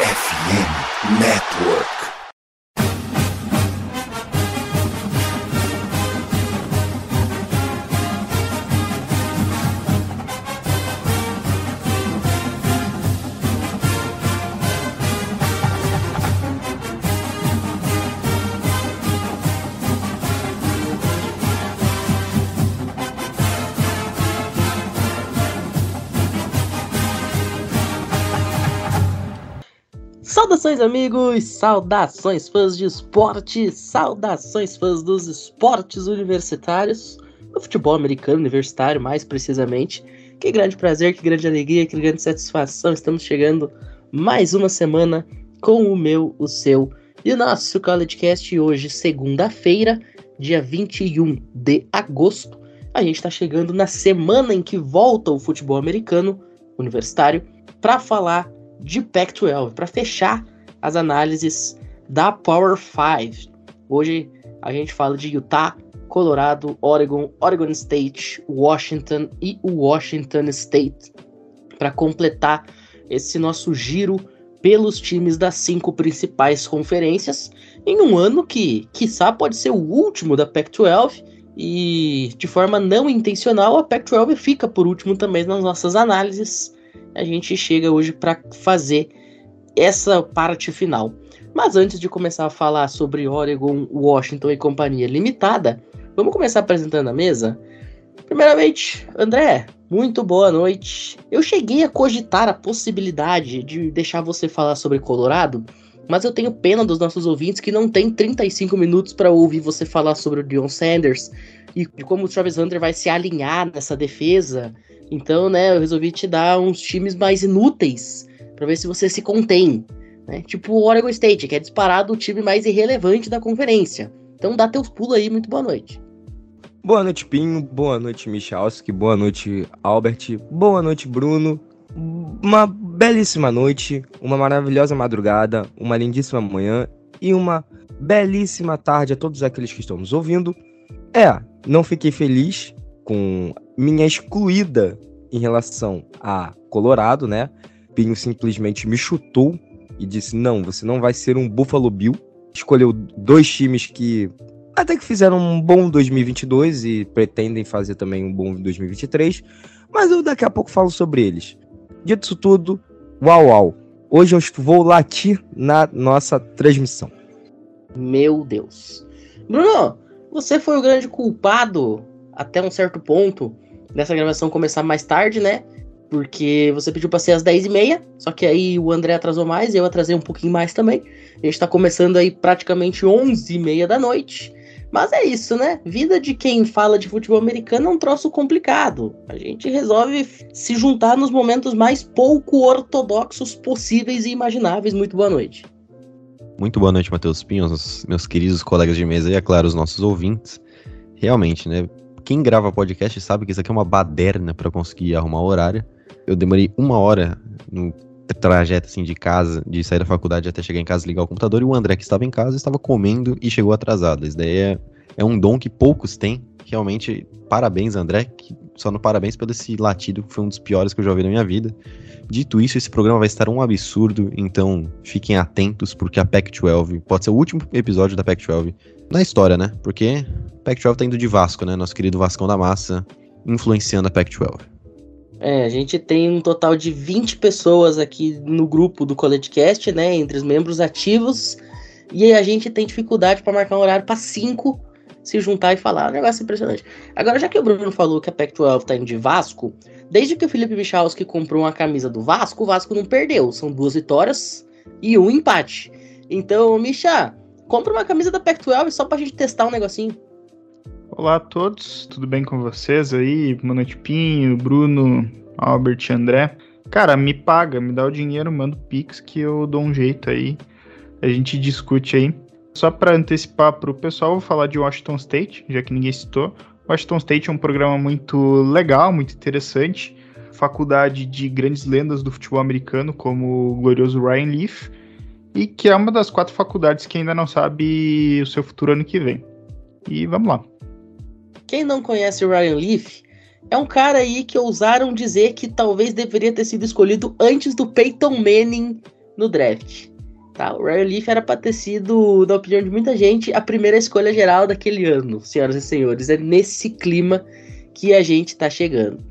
FM Network. Saudações, amigos! Saudações, fãs de esporte! Saudações, fãs dos esportes universitários, do futebol americano universitário, mais precisamente. Que grande prazer, que grande alegria, que grande satisfação! Estamos chegando mais uma semana com o meu, o seu e o nosso CollegeCast hoje, segunda-feira, dia 21 de agosto. A gente está chegando na semana em que volta o futebol americano universitário para falar de Pac-12, para fechar as análises da Power 5. Hoje a gente fala de Utah, Colorado, Oregon, Oregon State, Washington e Washington State para completar esse nosso giro pelos times das cinco principais conferências em um ano que, quiçá, pode ser o último da Pac-12 e de forma não intencional a Pac-12 fica por último também nas nossas análises a gente chega hoje para fazer essa parte final. Mas antes de começar a falar sobre Oregon, Washington e companhia limitada, vamos começar apresentando a mesa? Primeiramente, André, muito boa noite. Eu cheguei a cogitar a possibilidade de deixar você falar sobre Colorado, mas eu tenho pena dos nossos ouvintes que não tem 35 minutos para ouvir você falar sobre o Dion Sanders e de como o Travis Hunter vai se alinhar nessa defesa então, né, eu resolvi te dar uns times mais inúteis para ver se você se contém. Né? Tipo o Oregon State, que é disparado o time mais irrelevante da conferência. Então dá teus pulos aí, muito boa noite. Boa noite, Pinho. Boa noite, Michalski. Boa noite, Albert. Boa noite, Bruno. Uma belíssima noite, uma maravilhosa madrugada, uma lindíssima manhã e uma belíssima tarde a todos aqueles que estão nos ouvindo. É, não fiquei feliz com minha excluída em relação a Colorado, né? Pinho simplesmente me chutou e disse: não, você não vai ser um Buffalo Bill. Escolheu dois times que até que fizeram um bom 2022 e pretendem fazer também um bom 2023, mas eu daqui a pouco falo sobre eles. Dito isso tudo, uau, uau. Hoje eu vou latir na nossa transmissão. Meu Deus. Bruno, você foi o grande culpado até um certo ponto dessa gravação começar mais tarde, né? Porque você pediu pra ser às 10h30, só que aí o André atrasou mais, eu atrasei um pouquinho mais também. A gente tá começando aí praticamente 11h30 da noite. Mas é isso, né? Vida de quem fala de futebol americano é um troço complicado. A gente resolve se juntar nos momentos mais pouco ortodoxos possíveis e imagináveis. Muito boa noite. Muito boa noite, Matheus Pinhos, meus queridos colegas de mesa e, é claro, os nossos ouvintes. Realmente, né? quem grava podcast sabe que isso aqui é uma baderna para conseguir arrumar horário. Eu demorei uma hora no trajeto assim de casa, de sair da faculdade até chegar em casa ligar o computador, e o André que estava em casa estava comendo e chegou atrasado. Isso daí é, é um dom que poucos têm. Realmente, parabéns, André. Que, só no parabéns pelo esse latido, que foi um dos piores que eu já ouvi na minha vida. Dito isso, esse programa vai estar um absurdo, então fiquem atentos, porque a Pac-12 pode ser o último episódio da Pac-12 na história, né? Porque Pac-12 tá indo de Vasco, né? Nosso querido Vascão da Massa, influenciando a Pac-12. É, a gente tem um total de 20 pessoas aqui no grupo do CollegeCast, né? Entre os membros ativos. E a gente tem dificuldade para marcar um horário para cinco se juntar e falar. Um negócio impressionante. Agora, já que o Bruno falou que a Pac-12 tá indo de Vasco, desde que o Felipe Michalski comprou uma camisa do Vasco, o Vasco não perdeu. São duas vitórias e um empate. Então, Micha, compra uma camisa da Pac-12 só pra gente testar um negocinho. Olá a todos, tudo bem com vocês aí? Boa noite, Pinho, Bruno, Albert e André. Cara, me paga, me dá o dinheiro, manda o Pix que eu dou um jeito aí. A gente discute aí. Só para antecipar para o pessoal, vou falar de Washington State, já que ninguém citou. Washington State é um programa muito legal, muito interessante. Faculdade de grandes lendas do futebol americano, como o glorioso Ryan Leaf e que é uma das quatro faculdades que ainda não sabe o seu futuro ano que vem. E vamos lá. Quem não conhece o Ryan Leaf é um cara aí que ousaram dizer que talvez deveria ter sido escolhido antes do Peyton Manning no draft. Tá? O Ryan Leaf era para ter sido, na opinião de muita gente, a primeira escolha geral daquele ano, senhoras e senhores. É nesse clima que a gente está chegando.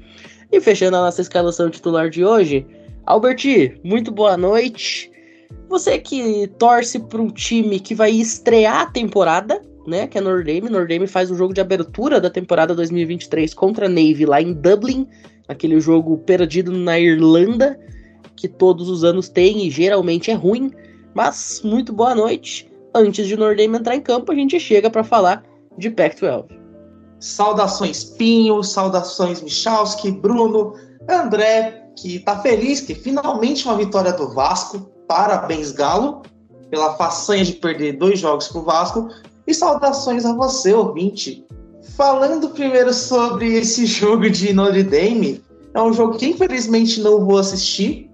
E fechando a nossa escalação titular de hoje, Alberti, muito boa noite. Você que torce para um time que vai estrear a temporada, né? Que é Nordame. Nordame faz o jogo de abertura da temporada 2023 contra a Navy lá em Dublin, aquele jogo perdido na Irlanda, que todos os anos tem e geralmente é ruim. Mas muito boa noite. Antes de Nordame entrar em campo, a gente chega para falar de Pac-12. Saudações Pinho, saudações Michalski, Bruno, André, que tá feliz que finalmente uma vitória do Vasco. Parabéns, Galo, pela façanha de perder dois jogos pro Vasco. E saudações a você, ouvinte. Falando primeiro sobre esse jogo de Notre Dame, é um jogo que infelizmente não vou assistir,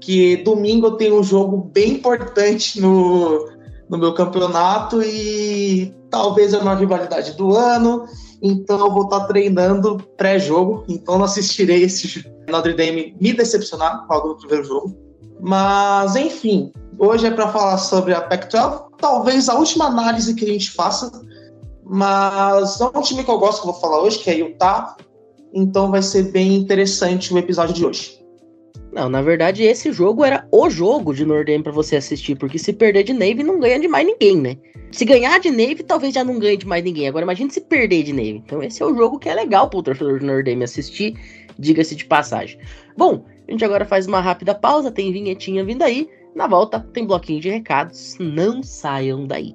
que domingo eu tenho um jogo bem importante no, no meu campeonato e talvez é uma rivalidade do ano, então eu vou estar treinando pré-jogo, então não assistirei esse Notre Dame me decepcionar com algo do primeiro jogo. Mas enfim, hoje é para falar sobre a Pac-12, talvez a última análise que a gente faça, mas é um time que eu gosto que eu vou falar hoje, que é Utah, então vai ser bem interessante o episódio de hoje. Não, na verdade, esse jogo era o jogo de Nordem para você assistir, porque se perder de Navy não ganha de mais ninguém, né? Se ganhar de Navy, talvez já não ganhe de mais ninguém. Agora imagine se perder de Navy. Então esse é o jogo que é legal pro torcedor de Nordem assistir, diga-se de passagem. Bom, a gente agora faz uma rápida pausa, tem vinhetinha vindo aí. Na volta tem bloquinho de recados, não saiam daí.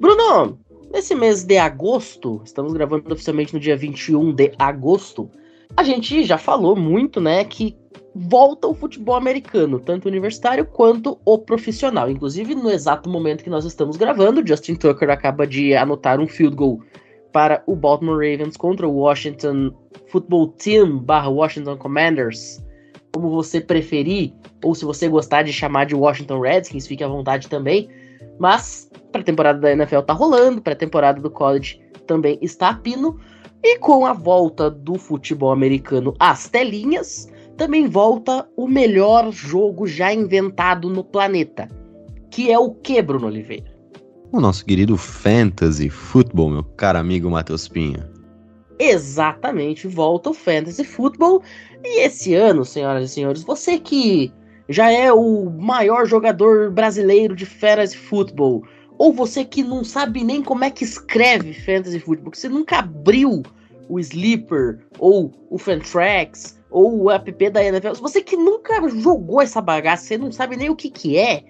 Bruno, nesse mês de agosto, estamos gravando oficialmente no dia 21 de agosto, a gente já falou muito, né, que volta o futebol americano, tanto universitário quanto o profissional. Inclusive, no exato momento que nós estamos gravando, Justin Tucker acaba de anotar um field goal para o Baltimore Ravens contra o Washington Football Team barra Washington Commanders, como você preferir, ou se você gostar de chamar de Washington Redskins, fique à vontade também. Mas pré-temporada da NFL tá rolando, pré-temporada do college também está a pino. E com a volta do futebol americano às telinhas, também volta o melhor jogo já inventado no planeta. Que é o que, Bruno Oliveira? O nosso querido Fantasy Football, meu caro amigo Matheus Pinha. Exatamente, volta o Fantasy Football. E esse ano, senhoras e senhores, você que já é o maior jogador brasileiro de Fantasy Football, ou você que não sabe nem como é que escreve Fantasy Football, que você nunca abriu o Sleeper, ou o Fantrax, ou o app da NFL, você que nunca jogou essa bagaça, você não sabe nem o que que é,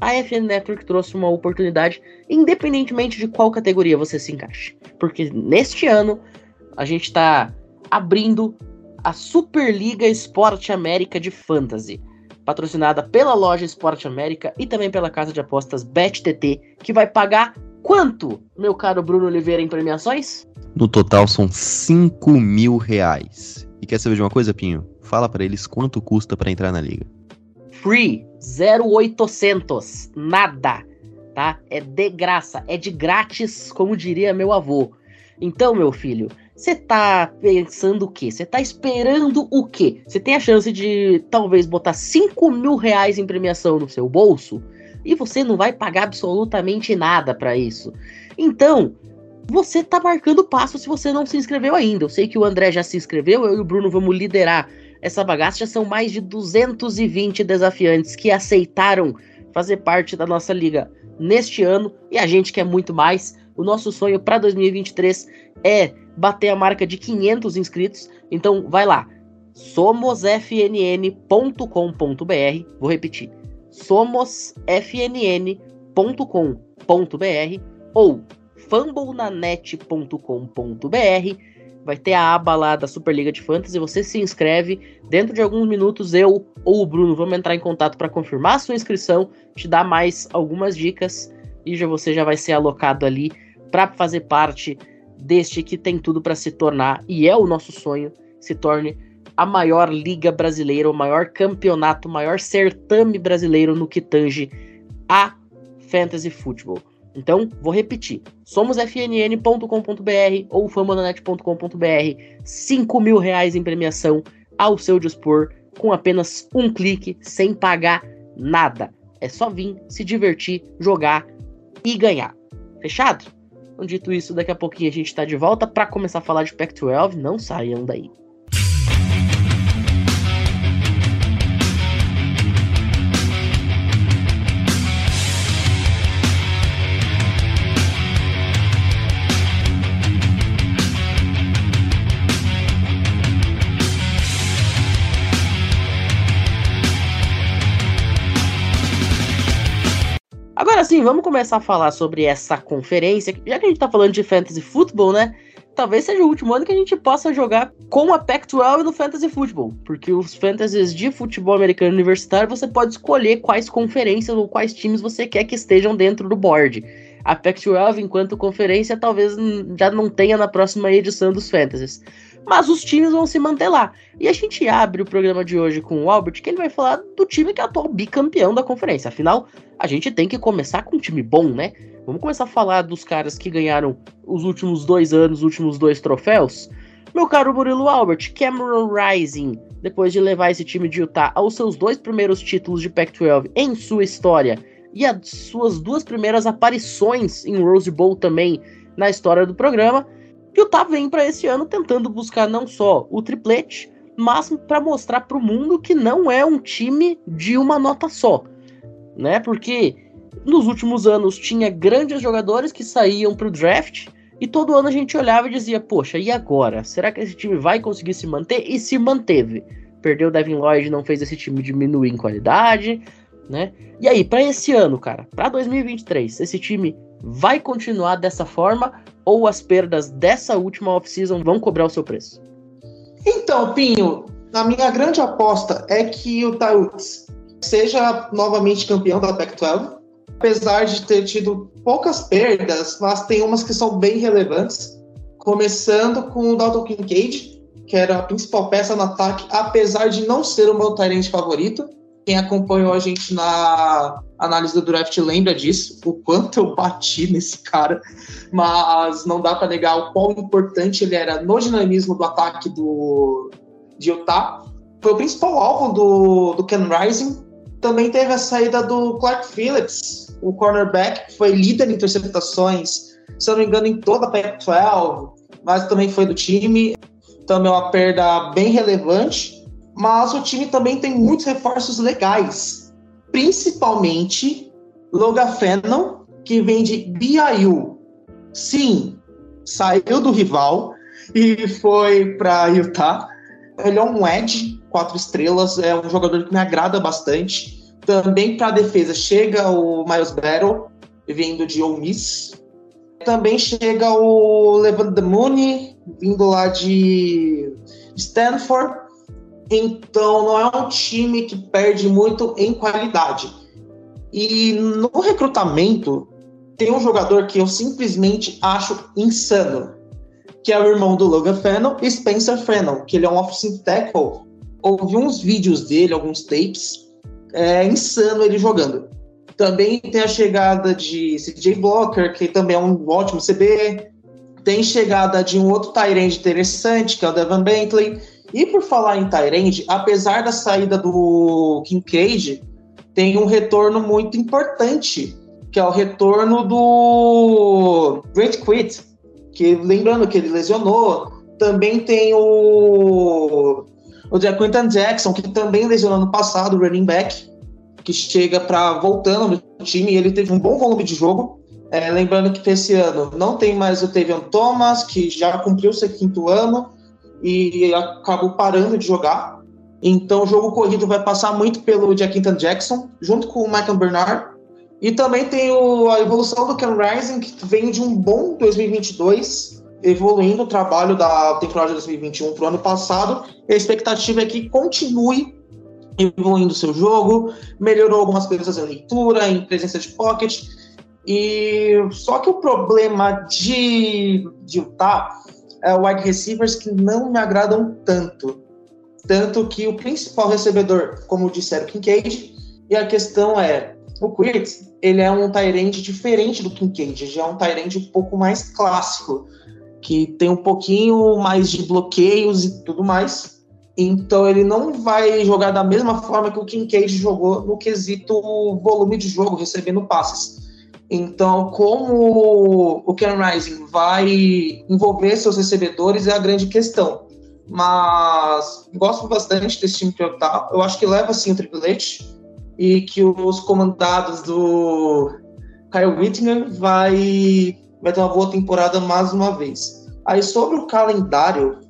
a FN Network trouxe uma oportunidade, independentemente de qual categoria você se encaixe. Porque neste ano, a gente está abrindo a Superliga Esporte América de Fantasy patrocinada pela loja Esporte América e também pela casa de apostas BetTT, que vai pagar quanto, meu caro Bruno Oliveira, em premiações? No total são 5 mil reais. E quer saber de uma coisa, Pinho? Fala para eles quanto custa para entrar na liga. Free, 0800, nada, tá? É de graça, é de grátis, como diria meu avô. Então, meu filho, você tá pensando o quê? Você tá esperando o quê? Você tem a chance de talvez botar 5 mil reais em premiação no seu bolso e você não vai pagar absolutamente nada para isso. Então, você tá marcando passo se você não se inscreveu ainda. Eu sei que o André já se inscreveu, eu e o Bruno vamos liderar essa bagaça. Já são mais de 220 desafiantes que aceitaram fazer parte da nossa liga neste ano e a gente quer muito mais. O nosso sonho para 2023 é bater a marca de 500 inscritos. Então vai lá, somosfnn.com.br. Vou repetir, somosfnn.com.br ou fumblenanet.com.br. Vai ter a aba lá da Superliga de Fantasy. Você se inscreve. Dentro de alguns minutos, eu ou o Bruno vamos entrar em contato para confirmar a sua inscrição, te dar mais algumas dicas e já você já vai ser alocado ali para fazer parte deste que tem tudo para se tornar, e é o nosso sonho, se torne a maior liga brasileira, o maior campeonato, o maior certame brasileiro no que tange a fantasy football. Então, vou repetir. Somos fnn.com.br ou famonanet.com.br. 5 mil reais em premiação ao seu dispor, com apenas um clique, sem pagar nada. É só vir, se divertir, jogar e ganhar. Fechado? Então, dito isso, daqui a pouquinho a gente está de volta para começar a falar de Pac-12. Não saiam daí. Vamos começar a falar sobre essa conferência. Já que a gente tá falando de fantasy football, né? Talvez seja o último ano que a gente possa jogar com a Pac-12 no fantasy football, porque os fantasies de futebol americano universitário você pode escolher quais conferências ou quais times você quer que estejam dentro do board. A Pac-12, enquanto conferência, talvez já não tenha na próxima edição dos fantasies mas os times vão se manter lá. E a gente abre o programa de hoje com o Albert, que ele vai falar do time que é atual bicampeão da conferência. Afinal, a gente tem que começar com um time bom, né? Vamos começar a falar dos caras que ganharam os últimos dois anos, os últimos dois troféus. Meu caro Murilo Albert, Cameron Rising, depois de levar esse time de Utah aos seus dois primeiros títulos de Pac-12 em sua história e as suas duas primeiras aparições em Rose Bowl também na história do programa, e o Utah vem para esse ano tentando buscar não só o triplete, mas para mostrar para o mundo que não é um time de uma nota só, né? Porque nos últimos anos tinha grandes jogadores que saíam para o draft e todo ano a gente olhava e dizia: Poxa, e agora? Será que esse time vai conseguir se manter? E se manteve. Perdeu o Devin Lloyd, não fez esse time diminuir em qualidade, né? E aí, para esse ano, cara, para 2023, esse time vai continuar dessa forma ou as perdas dessa última off-season vão cobrar o seu preço? Então, Pinho, a minha grande aposta é que o Tyrus seja novamente campeão da Pac-12, apesar de ter tido poucas perdas, mas tem umas que são bem relevantes, começando com o Dalton Kincaid, que era a principal peça no ataque, apesar de não ser o meu Tyrant favorito. Quem acompanhou a gente na análise do draft lembra disso, o quanto eu bati nesse cara, mas não dá para negar o quão importante ele era no dinamismo do ataque do, de Utah. Foi o principal alvo do, do Ken Rising. Também teve a saída do Clark Phillips, o cornerback, que foi líder em interceptações, se não me engano, em toda a Pac-12, mas também foi do time. Também é uma perda bem relevante. Mas o time também tem muitos reforços legais principalmente Logan Fennon, que vem de BYU. Sim, saiu do rival e foi para Utah. Ele é um edge, quatro estrelas, é um jogador que me agrada bastante. Também para a defesa chega o Miles Battle, vindo de Ole Miss. Também chega o Levant Mooney, vindo lá de Stanford. Então não é um time que perde muito em qualidade. E no recrutamento tem um jogador que eu simplesmente acho insano, que é o irmão do Logan Fennel, Spencer Fennel, que ele é um offensive tackle. Ouvi uns vídeos dele, alguns tapes, é insano ele jogando. Também tem a chegada de CJ Blocker, que também é um ótimo CB. Tem chegada de um outro Tyrande interessante, que é o Devin Bentley e por falar em Tyrande, apesar da saída do Kincaid, tem um retorno muito importante, que é o retorno do Great Quit, que lembrando que ele lesionou. Também tem o, o Quinton Jackson, que também lesionou no passado, o running back, que chega para voltando no time e ele teve um bom volume de jogo. É, lembrando que esse ano não tem mais o Tavion Thomas, que já cumpriu seu quinto ano, e acabou parando de jogar. Então o jogo corrido vai passar muito pelo Jackington Jackson, junto com o Michael Bernard. E também tem o, a evolução do Ken Rising, que vem de um bom 2022, evoluindo o trabalho da temporada de 2021 para o ano passado. A expectativa é que continue evoluindo o seu jogo, melhorou algumas coisas em leitura, em presença de pocket. E só que o problema de, de Utah o wide receivers que não me agradam tanto. Tanto que o principal recebedor, como disseram, Kincaid, e a questão é, o Quirt, ele é um Tyrande diferente do Kincaid, já é um Tyrande um pouco mais clássico, que tem um pouquinho mais de bloqueios e tudo mais. Então ele não vai jogar da mesma forma que o Kincaid jogou no quesito volume de jogo, recebendo passes. Então, como o Ken Rising vai envolver seus recebedores é a grande questão. Mas gosto bastante desse time que eu. Eu acho que leva sim o triplete e que os comandados do Kyle Whittingham vai, vai ter uma boa temporada mais uma vez. Aí sobre o calendário,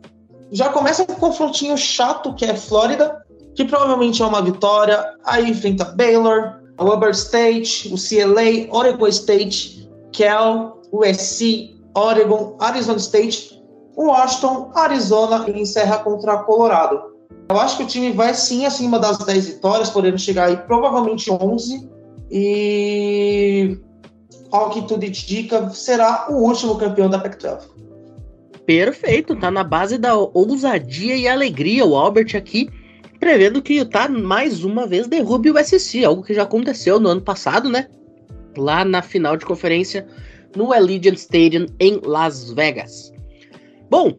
já começa com um confrontinho chato que é Flórida, que provavelmente é uma vitória. Aí enfrenta Baylor, Weber State, o CLA, Oregon State, Cal, USC, Oregon, Arizona State, Washington, Arizona e encerra contra Colorado. Eu acho que o time vai sim acima das 10 vitórias, podendo chegar aí provavelmente 11. E ao que tudo indica, será o último campeão da Pac-12. Perfeito, tá na base da ousadia e alegria o Albert aqui, prevendo que Utah mais uma vez derrube o SC, algo que já aconteceu no ano passado, né? Lá na final de conferência no Allegiant Stadium em Las Vegas. Bom,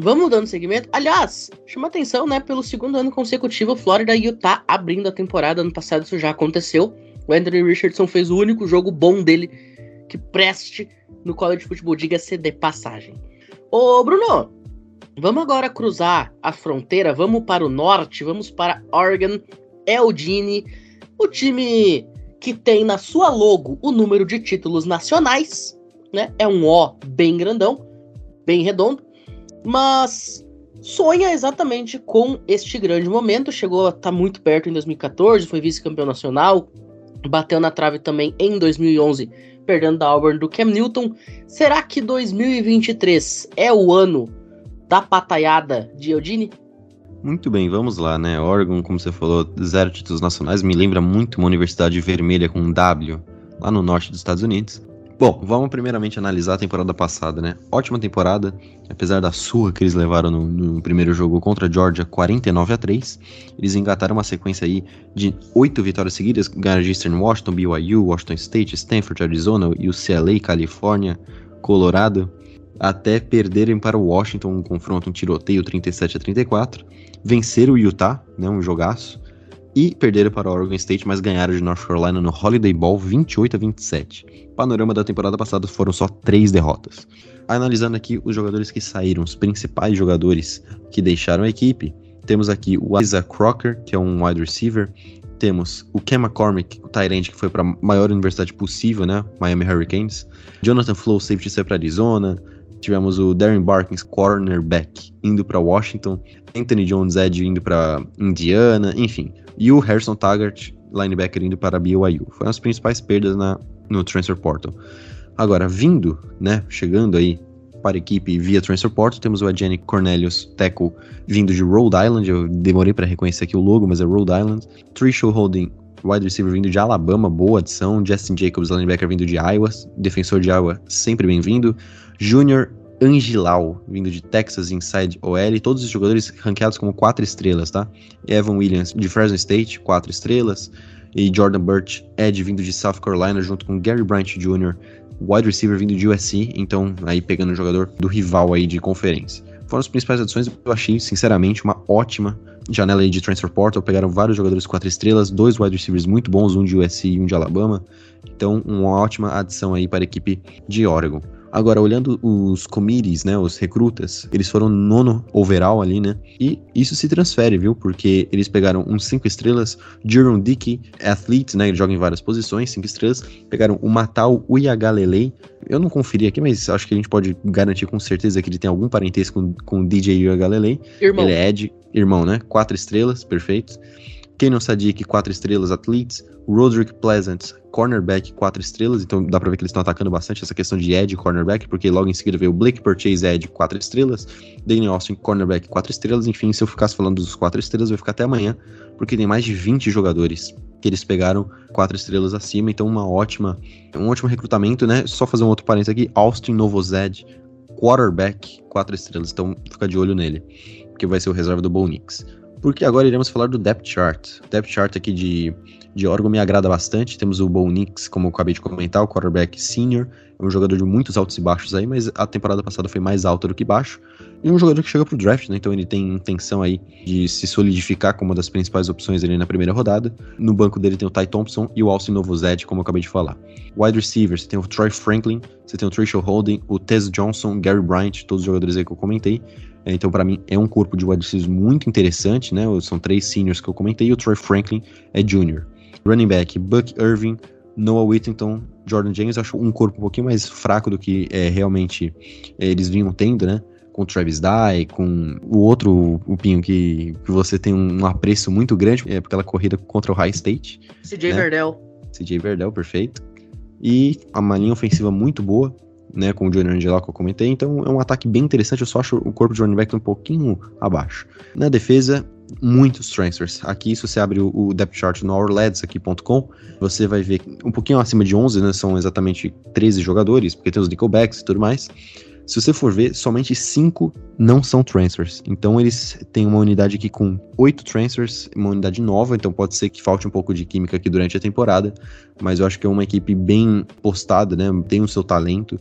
Vamos dando segmento. Aliás, chama atenção, né? Pelo segundo ano consecutivo, Flórida e Utah abrindo a temporada. Ano passado isso já aconteceu. O Anthony Richardson fez o único jogo bom dele que preste no college futebol, diga-se de passagem. Ô, Bruno, vamos agora cruzar a fronteira, vamos para o norte, vamos para Oregon, Eugene, o time que tem na sua logo o número de títulos nacionais, né? É um O bem grandão, bem redondo mas sonha exatamente com este grande momento. Chegou a estar tá muito perto em 2014, foi vice-campeão nacional, bateu na trave também em 2011, perdendo da Auburn do Cam Newton. Será que 2023 é o ano da pataiada de Eudine? Muito bem, vamos lá, né? Oregon, como você falou, zero títulos nacionais, me lembra muito uma universidade vermelha com um W lá no norte dos Estados Unidos. Bom, vamos primeiramente analisar a temporada passada, né? Ótima temporada, apesar da surra que eles levaram no, no, primeiro jogo contra a Georgia, 49 a 3. Eles engataram uma sequência aí de oito vitórias seguidas, ganharam de Eastern Washington, BYU, Washington State, Stanford, Arizona, UCLA, Califórnia, Colorado, até perderem para o Washington um confronto, um tiroteio 37 a 34. Venceram o Utah, né, um jogaço e perderam para o Oregon State, mas ganharam de North Carolina no Holiday Bowl 28 a 27. Panorama da temporada passada foram só três derrotas. Analisando aqui os jogadores que saíram, os principais jogadores que deixaram a equipe, temos aqui o Isaac Crocker, que é um wide receiver, temos o Ken McCormick, o Tyrant, que foi para a maior universidade possível, né? Miami Hurricanes. Jonathan Flow, safety, foi para Arizona. Tivemos o Darren Barkins, cornerback, indo para Washington. Anthony Jones, Ed, indo para Indiana. Enfim, e o Harrison Taggart, linebacker, indo para BYU. Foram as principais perdas na, no Transfer Portal. Agora, vindo, né, chegando aí para a equipe via Transfer Portal, temos o Adjani Cornelius Teco vindo de Rhode Island, eu demorei para reconhecer aqui o logo, mas é Rhode Island. Trish Holding, wide receiver vindo de Alabama, boa adição. Justin Jacobs, linebacker vindo de Iowa, defensor de Iowa, sempre bem-vindo. Junior Angilau, vindo de Texas Inside OL, todos os jogadores ranqueados como quatro estrelas, tá? Evan Williams, de Fresno State, quatro estrelas. E Jordan Burch, Ed, vindo de South Carolina, junto com Gary Bryant Jr., wide receiver vindo de USC, então aí pegando o jogador do rival aí de conferência. Foram as principais adições, eu achei, sinceramente, uma ótima janela aí de transfer portal. Pegaram vários jogadores quatro estrelas, dois wide receivers muito bons, um de USC e um de Alabama. Então, uma ótima adição aí para a equipe de Oregon. Agora, olhando os committees, né, os recrutas, eles foram nono overall ali, né? E isso se transfere, viu? Porque eles pegaram uns cinco estrelas, Jerome Dickey, athlete, né, ele joga em várias posições, cinco estrelas. Pegaram o Matal Uyagalelei. Eu não conferi aqui, mas acho que a gente pode garantir com certeza que ele tem algum parentesco com, com o DJ Uyagalelei. Irmão. Ele é Ed, irmão, né? Quatro estrelas, perfeito. Kenan Sadiq, 4 estrelas, Athletes. Roderick Pleasant, cornerback, 4 estrelas. Então dá pra ver que eles estão atacando bastante essa questão de edge cornerback, porque logo em seguida veio o Blake Purchase edge, 4 estrelas. Danny Austin, cornerback, 4 estrelas. Enfim, se eu ficasse falando dos 4 estrelas, vai ficar até amanhã, porque tem mais de 20 jogadores que eles pegaram 4 estrelas acima. Então, uma ótima, um ótimo recrutamento, né? Só fazer um outro parênteses aqui: Austin Novozed, quarterback, 4 estrelas. Então, fica de olho nele, que vai ser o reserva do Bo Nix. Porque agora iremos falar do depth chart. O depth chart aqui de, de Oregon me agrada bastante. Temos o Bo Nix, como eu acabei de comentar, o quarterback senior. É um jogador de muitos altos e baixos aí, mas a temporada passada foi mais alta do que baixo. E um jogador que chega pro draft, né? Então ele tem intenção aí de se solidificar como uma das principais opções ali na primeira rodada. No banco dele tem o Ty Thompson e o Alcin Novozed, como eu acabei de falar. Wide receivers, você tem o Troy Franklin, você tem o Tracial Holding, o Tez Johnson, Gary Bryant, todos os jogadores aí que eu comentei. Então, para mim, é um corpo de wide receivers muito interessante, né? São três seniors que eu comentei e o Troy Franklin é junior. Running back, Buck Irving, Noah Whittington, Jordan James, eu acho um corpo um pouquinho mais fraco do que é, realmente é, eles vinham tendo, né? Com o Travis Dye, com o outro, o Pinho, que, que você tem um apreço muito grande, é aquela corrida contra o High State. CJ né? Verdell. CJ Verdell, perfeito. E uma linha ofensiva muito boa, né, com o Johnny Angelo que eu comentei, então é um ataque bem interessante, eu só acho o corpo de running back um pouquinho abaixo. Na defesa, muitos transfers. Aqui, se você abre o, depth chart no ourladsaqui.com, você vai ver um pouquinho acima de 11, né, são exatamente 13 jogadores, porque tem os nickelbacks e tudo mais. Se você for ver, somente 5 não são transfers. Então eles têm uma unidade aqui com 8 transfers, uma unidade nova, então pode ser que falte um pouco de química aqui durante a temporada, mas eu acho que é uma equipe bem postada, né? Tem o seu talento.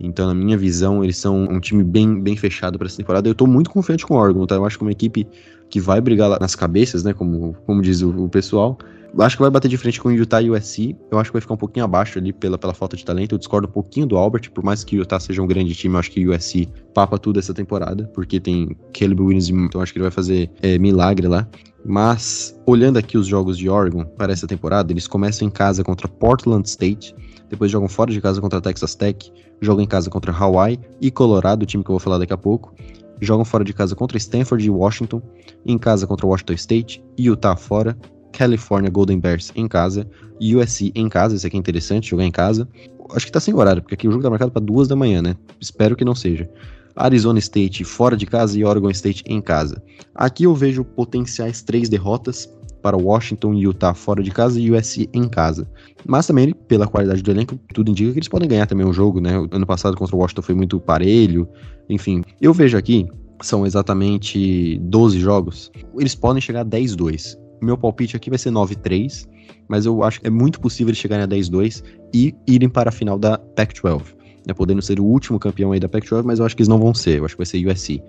Então, na minha visão, eles são um time bem, bem fechado para essa temporada. Eu tô muito confiante com o Oregon, tá? Eu acho que é uma equipe que vai brigar lá nas cabeças, né? Como, como diz o, o pessoal. Acho que vai bater de frente com o Utah e o USC. Eu acho que vai ficar um pouquinho abaixo ali pela, pela falta de talento. Eu discordo um pouquinho do Albert, por mais que o Utah seja um grande time, eu acho que o USC papa tudo essa temporada, porque tem Caleb Williams, então acho que ele vai fazer é, milagre lá. Mas, olhando aqui os jogos de Oregon para essa temporada, eles começam em casa contra Portland State, depois jogam fora de casa contra Texas Tech, jogam em casa contra Hawaii e Colorado, o time que eu vou falar daqui a pouco. Jogam fora de casa contra Stanford e Washington, em casa contra Washington State, Utah fora, California Golden Bears em casa, USC em casa, isso aqui é interessante, jogar em casa. Acho que tá sem horário, porque aqui o jogo tá marcado para duas da manhã, né? Espero que não seja. Arizona State fora de casa e Oregon State em casa. Aqui eu vejo potenciais três derrotas, para Washington e Utah fora de casa e USC em casa. Mas também, pela qualidade do elenco, tudo indica que eles podem ganhar também o jogo, né? O ano passado contra o Washington foi muito parelho. Enfim, eu vejo aqui, são exatamente 12 jogos. Eles podem chegar a 10-2. Meu palpite aqui vai ser 9-3, mas eu acho que é muito possível eles chegarem a 10-2 e irem para a final da Pac-12. Né, podendo ser o último campeão aí da Pac-12, mas eu acho que eles não vão ser. Eu acho que vai ser USC.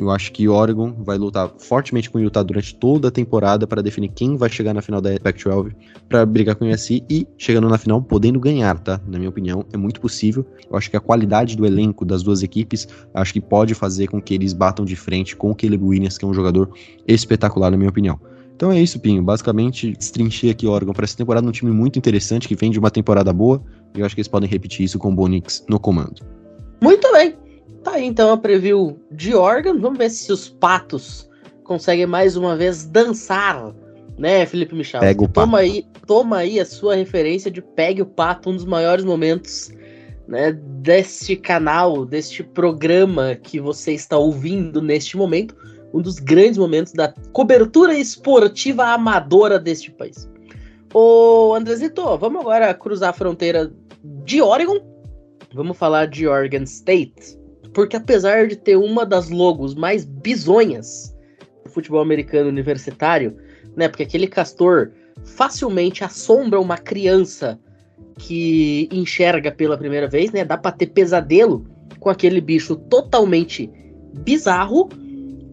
Eu acho que Oregon vai lutar fortemente com Utah durante toda a temporada para definir quem vai chegar na final da Pac-12 para brigar com o USC e chegando na final podendo ganhar, tá? Na minha opinião, é muito possível. Eu acho que a qualidade do elenco das duas equipes acho que pode fazer com que eles batam de frente com o Caleb Williams, que é um jogador espetacular na minha opinião. Então é isso, Pinho. Basicamente, destrinchei aqui Oregon para essa temporada um time muito interessante que vem de uma temporada boa e eu acho que eles podem repetir isso com o Bonix no comando. Muito bem. Tá aí então a preview de Oregon. Vamos ver se os patos conseguem mais uma vez dançar, né, Felipe Michel? Pega o toma aí, toma aí a sua referência de Pegue o Pato, um dos maiores momentos né, deste canal, deste programa que você está ouvindo neste momento, um dos grandes momentos da cobertura esportiva amadora deste país. Ô Andrezito, vamos agora cruzar a fronteira de Oregon. Vamos falar de Oregon State. Porque apesar de ter uma das logos mais bizonhas do futebol americano universitário, né? Porque aquele castor facilmente assombra uma criança que enxerga pela primeira vez, né? Dá para ter pesadelo com aquele bicho totalmente bizarro.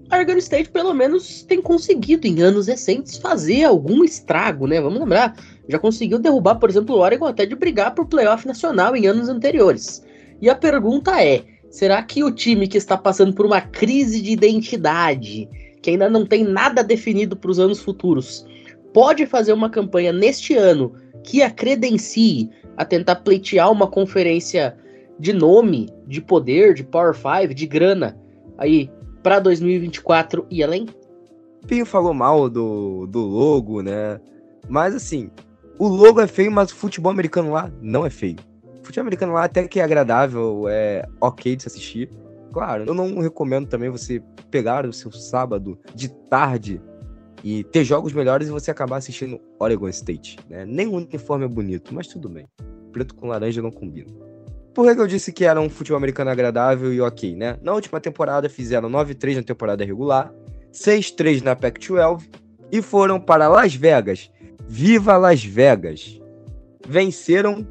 A Oregon State pelo menos tem conseguido em anos recentes fazer algum estrago, né? Vamos lembrar, já conseguiu derrubar, por exemplo, o Oregon até de brigar por playoff nacional em anos anteriores. E a pergunta é: Será que o time que está passando por uma crise de identidade, que ainda não tem nada definido para os anos futuros, pode fazer uma campanha neste ano que a credencie a tentar pleitear uma conferência de nome, de poder, de Power 5, de grana aí para 2024 e além? Pinho falou mal do, do logo, né? Mas assim, o logo é feio, mas o futebol americano lá não é feio. Futebol americano lá até que é agradável, é ok de se assistir. Claro, eu não recomendo também você pegar o seu sábado de tarde e ter jogos melhores e você acabar assistindo Oregon State, né? Nem o uniforme é bonito, mas tudo bem. Preto com laranja não combina. Por que eu disse que era um futebol americano agradável e ok, né? Na última temporada fizeram 9-3 na temporada regular, 6-3 na Pac-12 e foram para Las Vegas. Viva Las Vegas! Venceram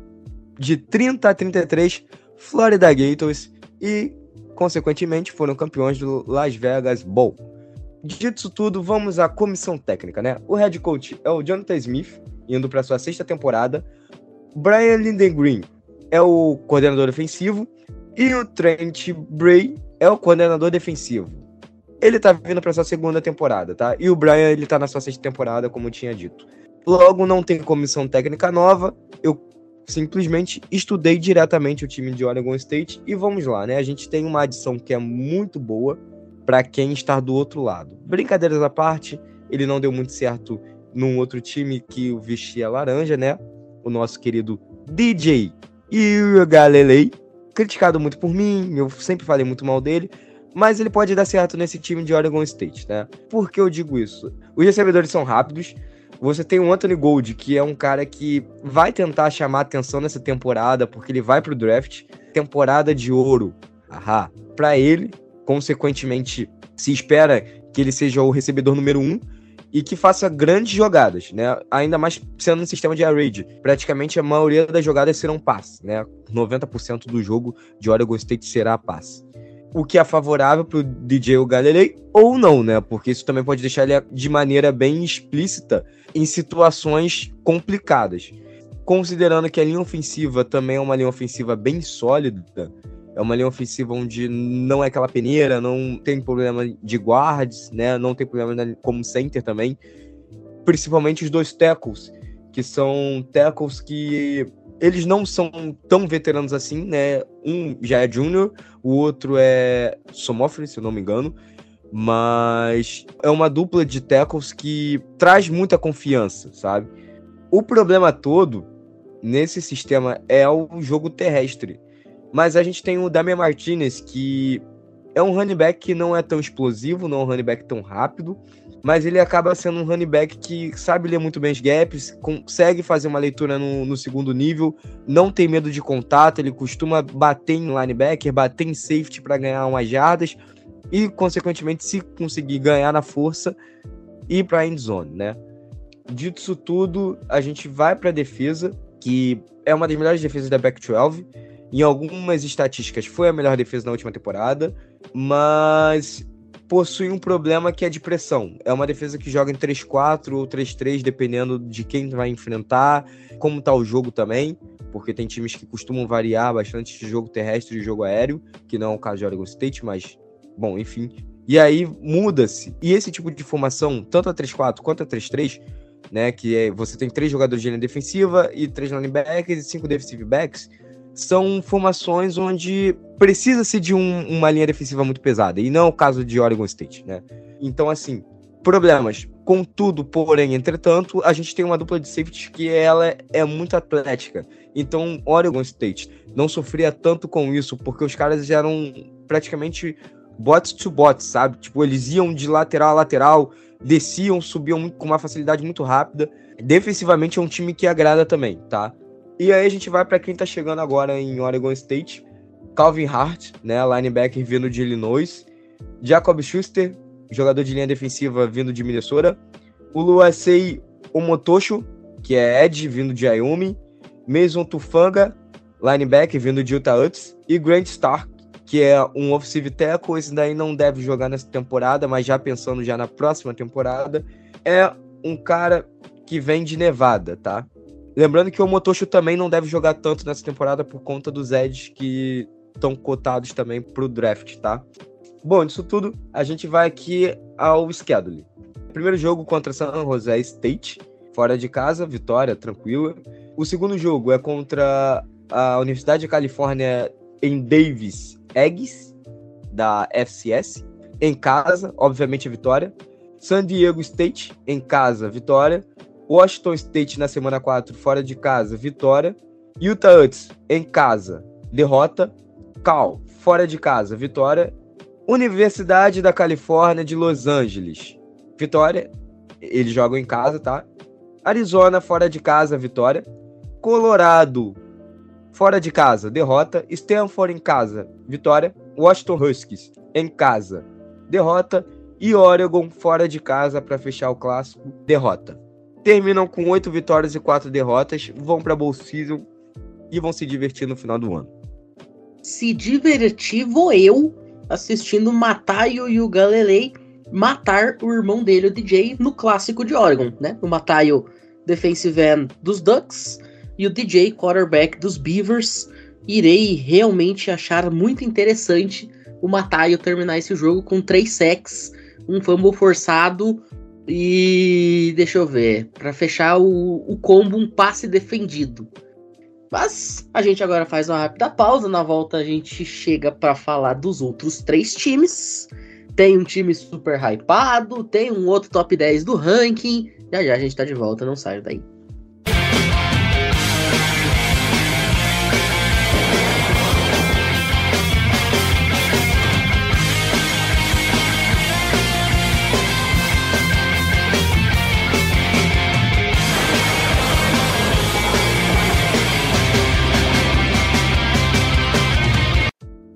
de 30 a 33 Florida Gators e, consequentemente, foram campeões do Las Vegas Bowl. Dito isso tudo, vamos à comissão técnica, né? O head coach é o Jonathan Smith, indo para sua sexta temporada. Brian Lindengreen é o coordenador ofensivo e o Trent Bray é o coordenador defensivo. Ele tá vindo para sua segunda temporada, tá? E o Brian, ele tá na sua sexta temporada, como eu tinha dito. Logo, não tem comissão técnica nova. Eu simplesmente estudei diretamente o time de Oregon State e vamos lá, né? A gente tem uma adição que é muito boa para quem está do outro lado. Brincadeiras à parte, ele não deu muito certo num outro time que vestia laranja, né? O nosso querido DJ Galilei, criticado muito por mim, eu sempre falei muito mal dele, mas ele pode dar certo nesse time de Oregon State, né? Por que eu digo isso? Os recebedores são rápidos, você tem o Anthony Gold, que é um cara que vai tentar chamar atenção nessa temporada, porque ele vai pro draft, temporada de ouro, ahá, para ele, consequentemente, se espera que ele seja o recebedor número um, e que faça grandes jogadas, né? Ainda mais sendo um sistema de air raid. Praticamente a maioria das jogadas serão passe, né? 90% do jogo de Oregon State será passe. O que é favorável para o DJ Galilei ou não, né? Porque isso também pode deixar ele de maneira bem explícita em situações complicadas. Considerando que a linha ofensiva também é uma linha ofensiva bem sólida, é uma linha ofensiva onde não é aquela peneira, não tem problema de guards, né? Não tem problema como center também. Principalmente os dois tackles, que são tackles que eles não são tão veteranos assim, né? Um já é júnior, o outro é sophomore, se eu não me engano. Mas é uma dupla de tackles que traz muita confiança, sabe? O problema todo nesse sistema é o jogo terrestre mas a gente tem o Damian Martinez, que é um running back que não é tão explosivo, não é um running back tão rápido, mas ele acaba sendo um running back que sabe ler muito bem os gaps, consegue fazer uma leitura no, no segundo nível, não tem medo de contato, ele costuma bater em linebacker, bater em safety para ganhar umas jardas e, consequentemente, se conseguir ganhar na força, ir para a end zone, né? Dito isso tudo, a gente vai para a defesa, que é uma das melhores defesas da Back-12, em algumas estatísticas foi a melhor defesa na última temporada, mas possui um problema que é de pressão. É uma defesa que joga em 3-4 ou 3-3, dependendo de quem vai enfrentar, como tá o jogo também, porque tem times que costumam variar bastante de jogo terrestre e jogo aéreo, que não é o caso de Oregon State, mas, bom, enfim. E aí muda-se. E esse tipo de formação, tanto a 3-4 quanto a 3-3, né, que é você tem três jogadores de linha defensiva e três linebackers e cinco defensive backs, são formações onde precisa-se de um, uma linha defensiva muito pesada, e não é o caso de Oregon State, né? Então, assim, problemas. Contudo, porém, entretanto, a gente tem uma dupla de safety que ela é muito atlética. Então, Oregon State não sofria tanto com isso, porque os caras eram praticamente bots to bots, sabe? Tipo, eles iam de lateral a lateral, desciam, subiam com uma facilidade muito rápida. Defensivamente é um time que agrada também, tá? E aí a gente vai para quem tá chegando agora em Oregon State. Calvin Hart, né, linebacker vindo de Illinois. Jacob Schuster, jogador de linha defensiva vindo de Minnesota. O Luasei Omotosho, que é Ed vindo de Ayumi. Mason Tufanga, linebacker vindo de Utah Utes. E Grant Stark, que é um offensive tackle. Esse daí não deve jogar nessa temporada, mas já pensando já na próxima temporada. É um cara que vem de Nevada, tá? Lembrando que o Motosho também não deve jogar tanto nessa temporada por conta dos Eds que estão cotados também para o draft, tá? Bom, disso tudo, a gente vai aqui ao schedule. Primeiro jogo contra San Jose State, fora de casa, vitória tranquila. O segundo jogo é contra a Universidade de Califórnia em Davis Eggs, da FCS, em casa, obviamente vitória. San Diego State em casa, vitória. Washington State na semana 4 fora de casa, vitória. Utah Utes em casa, derrota. Cal fora de casa, vitória. Universidade da Califórnia de Los Angeles, vitória. Eles jogam em casa, tá? Arizona fora de casa, vitória. Colorado fora de casa, derrota. Stanford em casa, vitória. Washington Huskies em casa, derrota. E Oregon fora de casa para fechar o clássico, derrota. Terminam com oito vitórias e quatro derrotas, vão para Bowl Season e vão se divertir no final do ano. Se divertir vou eu assistindo Mataio e o Galilei matar o irmão dele, o DJ, no clássico de Oregon, né? O Mataio, defensive end dos Ducks, e o DJ, quarterback dos Beavers. Irei realmente achar muito interessante o Mataio terminar esse jogo com três sacks, um fumble forçado e deixa eu ver, para fechar o, o combo, um passe defendido. Mas a gente agora faz uma rápida pausa. Na volta a gente chega para falar dos outros três times. Tem um time super hypado, tem um outro top 10 do ranking. Já já a gente tá de volta, não saio daí.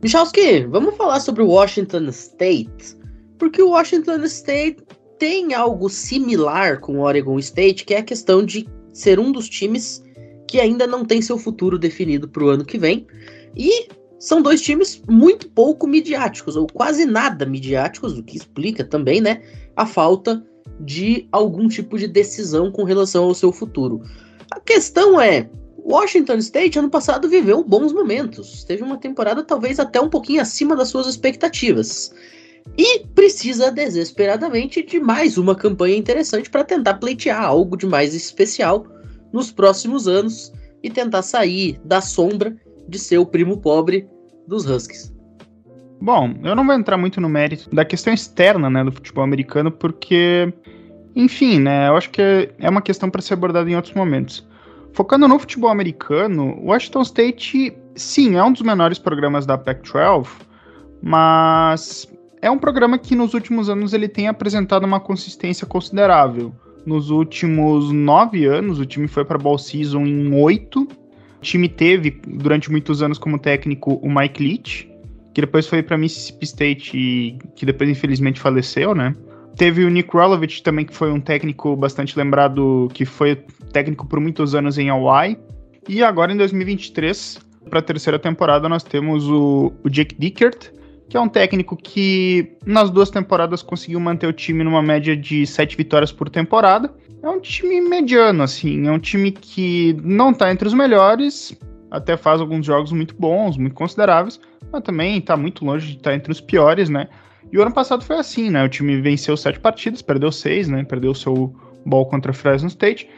Michalski, vamos falar sobre o Washington State, porque o Washington State tem algo similar com o Oregon State, que é a questão de ser um dos times que ainda não tem seu futuro definido para o ano que vem. E são dois times muito pouco midiáticos, ou quase nada midiáticos, o que explica também, né, a falta de algum tipo de decisão com relação ao seu futuro. A questão é, Washington State ano passado viveu bons momentos. Teve uma temporada talvez até um pouquinho acima das suas expectativas. E precisa desesperadamente de mais uma campanha interessante para tentar pleitear algo de mais especial nos próximos anos e tentar sair da sombra de ser o primo pobre dos Huskies. Bom, eu não vou entrar muito no mérito da questão externa né, do futebol americano, porque, enfim, né, eu acho que é uma questão para ser abordada em outros momentos. Focando no futebol americano, Washington State, sim, é um dos menores programas da Pac-12, mas é um programa que nos últimos anos ele tem apresentado uma consistência considerável. Nos últimos nove anos, o time foi para Ball Season em oito. O time teve, durante muitos anos, como técnico o Mike Leach, que depois foi para Mississippi State que depois infelizmente faleceu, né? Teve o Nick Rolovich também, que foi um técnico bastante lembrado, que foi técnico por muitos anos em Hawaii. E agora em 2023, para a terceira temporada, nós temos o, o Jake Dickert, que é um técnico que nas duas temporadas conseguiu manter o time numa média de sete vitórias por temporada. É um time mediano, assim, é um time que não está entre os melhores, até faz alguns jogos muito bons, muito consideráveis, mas também está muito longe de estar tá entre os piores, né? E o ano passado foi assim, né? O time venceu sete partidas, perdeu seis, né? Perdeu seu ball contra Fresno State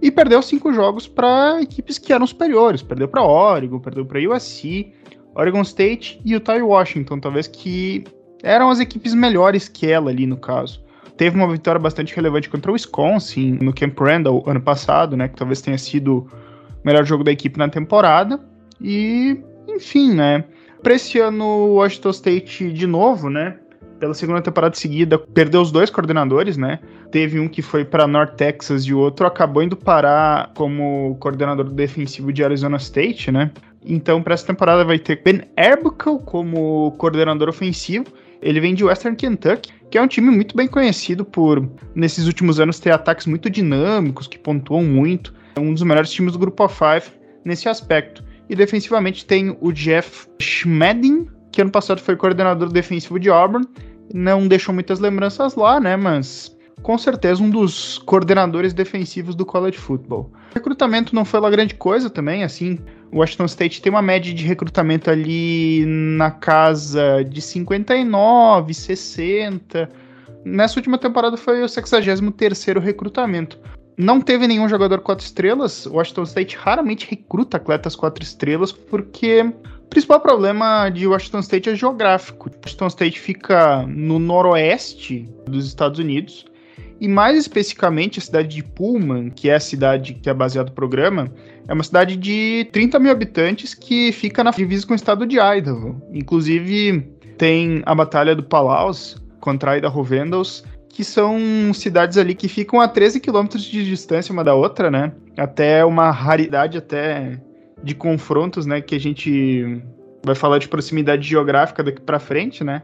e perdeu cinco jogos para equipes que eram superiores. Perdeu para Oregon, perdeu para USC, Oregon State e Utah e Washington, talvez que eram as equipes melhores que ela ali no caso. Teve uma vitória bastante relevante contra o Wisconsin no Camp Randall ano passado, né? Que talvez tenha sido o melhor jogo da equipe na temporada. E, enfim, né? Para esse ano, o Washington State de novo, né? Pela segunda temporada seguida, perdeu os dois coordenadores, né? Teve um que foi para North Texas e o outro acabou indo parar como coordenador defensivo de Arizona State, né? Então, para essa temporada vai ter Ben Arbuckle como coordenador ofensivo. Ele vem de Western Kentucky, que é um time muito bem conhecido por, nesses últimos anos, ter ataques muito dinâmicos, que pontuam muito. É um dos melhores times do Grupo 5 nesse aspecto. E defensivamente tem o Jeff Schmedding, que ano passado foi coordenador defensivo de Auburn. Não deixou muitas lembranças lá, né? Mas com certeza um dos coordenadores defensivos do college football. O recrutamento não foi lá grande coisa também, assim. Washington State tem uma média de recrutamento ali na casa de 59, 60. Nessa última temporada foi o 63 recrutamento. Não teve nenhum jogador quatro estrelas. O Washington State raramente recruta atletas quatro estrelas, porque o principal problema de Washington State é geográfico. Washington State fica no noroeste dos Estados Unidos, e mais especificamente a cidade de Pullman, que é a cidade que é baseado no programa, é uma cidade de 30 mil habitantes que fica na divisa com o estado de Idaho. Inclusive, tem a Batalha do Palaus contra Idaho Vandals, que são cidades ali que ficam a 13 quilômetros de distância uma da outra, né? Até uma raridade até de confrontos, né? Que a gente vai falar de proximidade geográfica daqui para frente, né?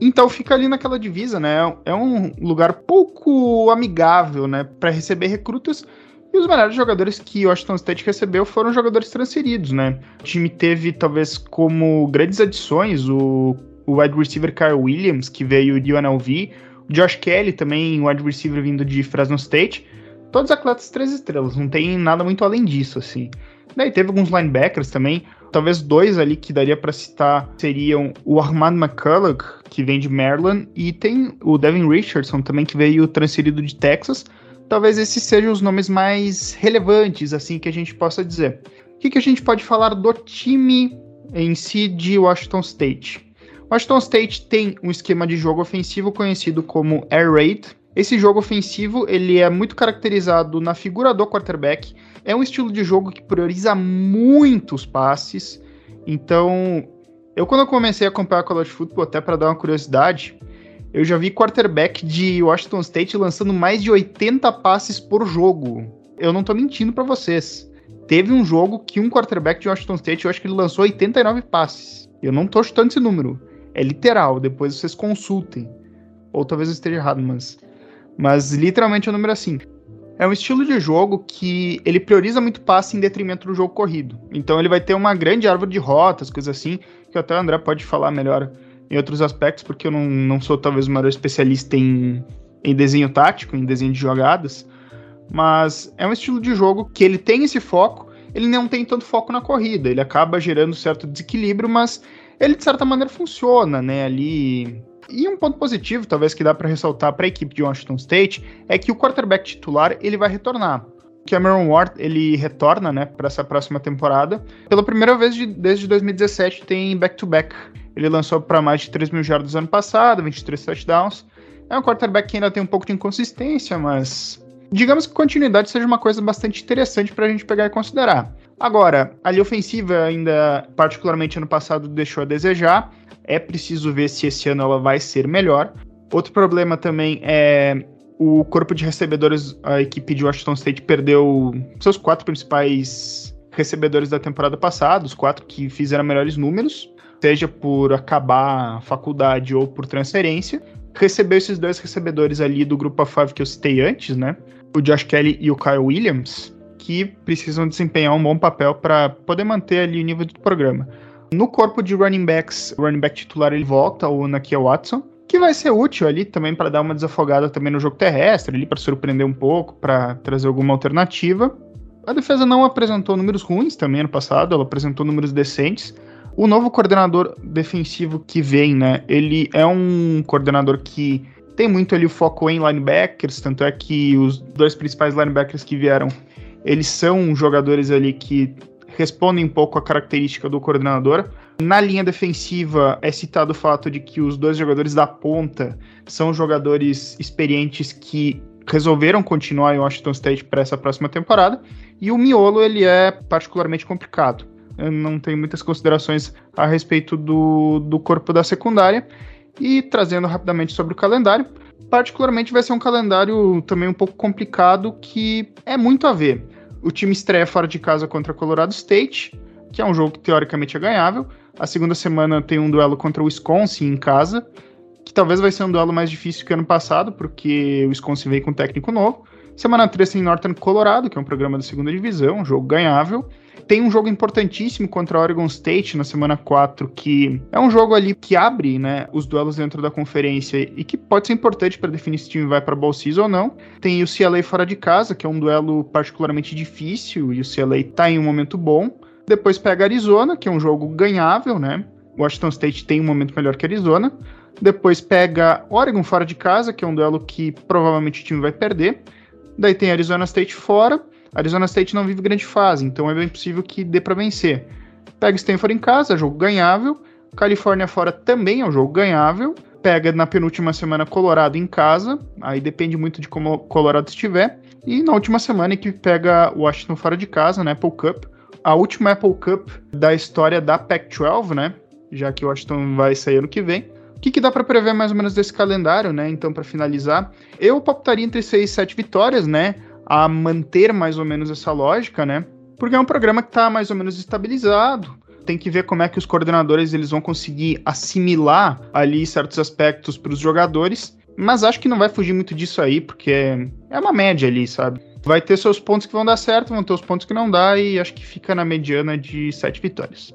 Então fica ali naquela divisa, né? É um lugar pouco amigável, né? Para receber recrutas. E os melhores jogadores que Washington State recebeu foram jogadores transferidos, né? O time teve, talvez, como grandes adições o, o wide receiver Kyle Williams, que veio de UNLV, Josh Kelly também, wide receiver vindo de Fresno State. Todos atletas três estrelas, não tem nada muito além disso, assim. Daí teve alguns linebackers também, talvez dois ali que daria para citar seriam o Armand McCullough, que vem de Maryland, e tem o Devin Richardson também, que veio transferido de Texas. Talvez esses sejam os nomes mais relevantes, assim, que a gente possa dizer. O que, que a gente pode falar do time em si de Washington State? Washington State tem um esquema de jogo ofensivo conhecido como Air Raid. Esse jogo ofensivo ele é muito caracterizado na figura do quarterback. É um estilo de jogo que prioriza muitos passes. Então, eu quando eu comecei a acompanhar college football, até para dar uma curiosidade, eu já vi quarterback de Washington State lançando mais de 80 passes por jogo. Eu não tô mentindo para vocês. Teve um jogo que um quarterback de Washington State, eu acho que ele lançou 89 passes. Eu não tô chutando esse número. É literal, depois vocês consultem. Ou talvez eu esteja errado, mas. Mas literalmente é o número assim. É um estilo de jogo que ele prioriza muito passe em detrimento do jogo corrido. Então ele vai ter uma grande árvore de rotas, coisas assim, que até o André pode falar melhor em outros aspectos, porque eu não, não sou talvez o maior especialista em, em desenho tático, em desenho de jogadas. Mas é um estilo de jogo que ele tem esse foco, ele não tem tanto foco na corrida, ele acaba gerando certo desequilíbrio, mas ele de certa maneira funciona, né? Ali. E um ponto positivo, talvez que dá para ressaltar para a equipe de Washington State, é que o quarterback titular ele vai retornar. Cameron Ward ele retorna, né, para essa próxima temporada. Pela primeira vez de, desde 2017 tem back-to-back. Ele lançou para mais de 3 mil jardas ano passado, 23 touchdowns. É um quarterback que ainda tem um pouco de inconsistência, mas digamos que continuidade seja uma coisa bastante interessante para a gente pegar e considerar. Agora, a linha ofensiva ainda, particularmente ano passado, deixou a desejar. É preciso ver se esse ano ela vai ser melhor. Outro problema também é o corpo de recebedores. A equipe de Washington State perdeu seus quatro principais recebedores da temporada passada, os quatro que fizeram melhores números, seja por acabar a faculdade ou por transferência. Recebeu esses dois recebedores ali do grupo A5 que eu citei antes, né? O Josh Kelly e o Kyle Williams que precisam desempenhar um bom papel para poder manter ali o nível do programa. No corpo de running backs, o running back titular ele volta, o Nakia Watson, que vai ser útil ali também para dar uma desafogada também no jogo terrestre, ali para surpreender um pouco, para trazer alguma alternativa. A defesa não apresentou números ruins também ano passado, ela apresentou números decentes. O novo coordenador defensivo que vem, né, ele é um coordenador que tem muito ali o foco em linebackers, tanto é que os dois principais linebackers que vieram eles são jogadores ali que respondem um pouco à característica do coordenador. Na linha defensiva é citado o fato de que os dois jogadores da ponta são jogadores experientes que resolveram continuar em Washington State para essa próxima temporada. E o miolo ele é particularmente complicado. Eu não tenho muitas considerações a respeito do, do corpo da secundária. E trazendo rapidamente sobre o calendário, particularmente vai ser um calendário também um pouco complicado que é muito a ver. O time estreia fora de casa contra Colorado State, que é um jogo que teoricamente é ganhável. A segunda semana tem um duelo contra o Wisconsin em casa, que talvez vai ser um duelo mais difícil que ano passado, porque o Wisconsin veio com um técnico novo. Semana 3 tem Northern Colorado, que é um programa da segunda divisão, um jogo ganhável. Tem um jogo importantíssimo contra Oregon State na semana 4, que é um jogo ali que abre né, os duelos dentro da conferência e que pode ser importante para definir se o time vai para Bowl Season ou não. Tem o CLA fora de casa, que é um duelo particularmente difícil e o CLA está em um momento bom. Depois pega Arizona, que é um jogo ganhável, né? Washington State tem um momento melhor que Arizona. Depois pega Oregon fora de casa, que é um duelo que provavelmente o time vai perder. Daí tem Arizona State fora. Arizona State não vive grande fase, então é bem possível que dê para vencer. Pega Stanford em casa, jogo ganhável. Califórnia fora também é um jogo ganhável. Pega na penúltima semana Colorado em casa, aí depende muito de como Colorado estiver. E na última semana que pega Washington fora de casa, na Apple Cup. A última Apple Cup da história da Pac-12, né? Já que Washington vai sair ano que vem. O que, que dá para prever mais ou menos desse calendário, né? Então, para finalizar, eu optaria entre 6 e 7 vitórias, né? A manter mais ou menos essa lógica, né? Porque é um programa que está mais ou menos estabilizado. Tem que ver como é que os coordenadores eles vão conseguir assimilar ali certos aspectos para os jogadores. Mas acho que não vai fugir muito disso aí, porque é uma média ali, sabe? Vai ter seus pontos que vão dar certo, vão ter os pontos que não dá, e acho que fica na mediana de sete vitórias.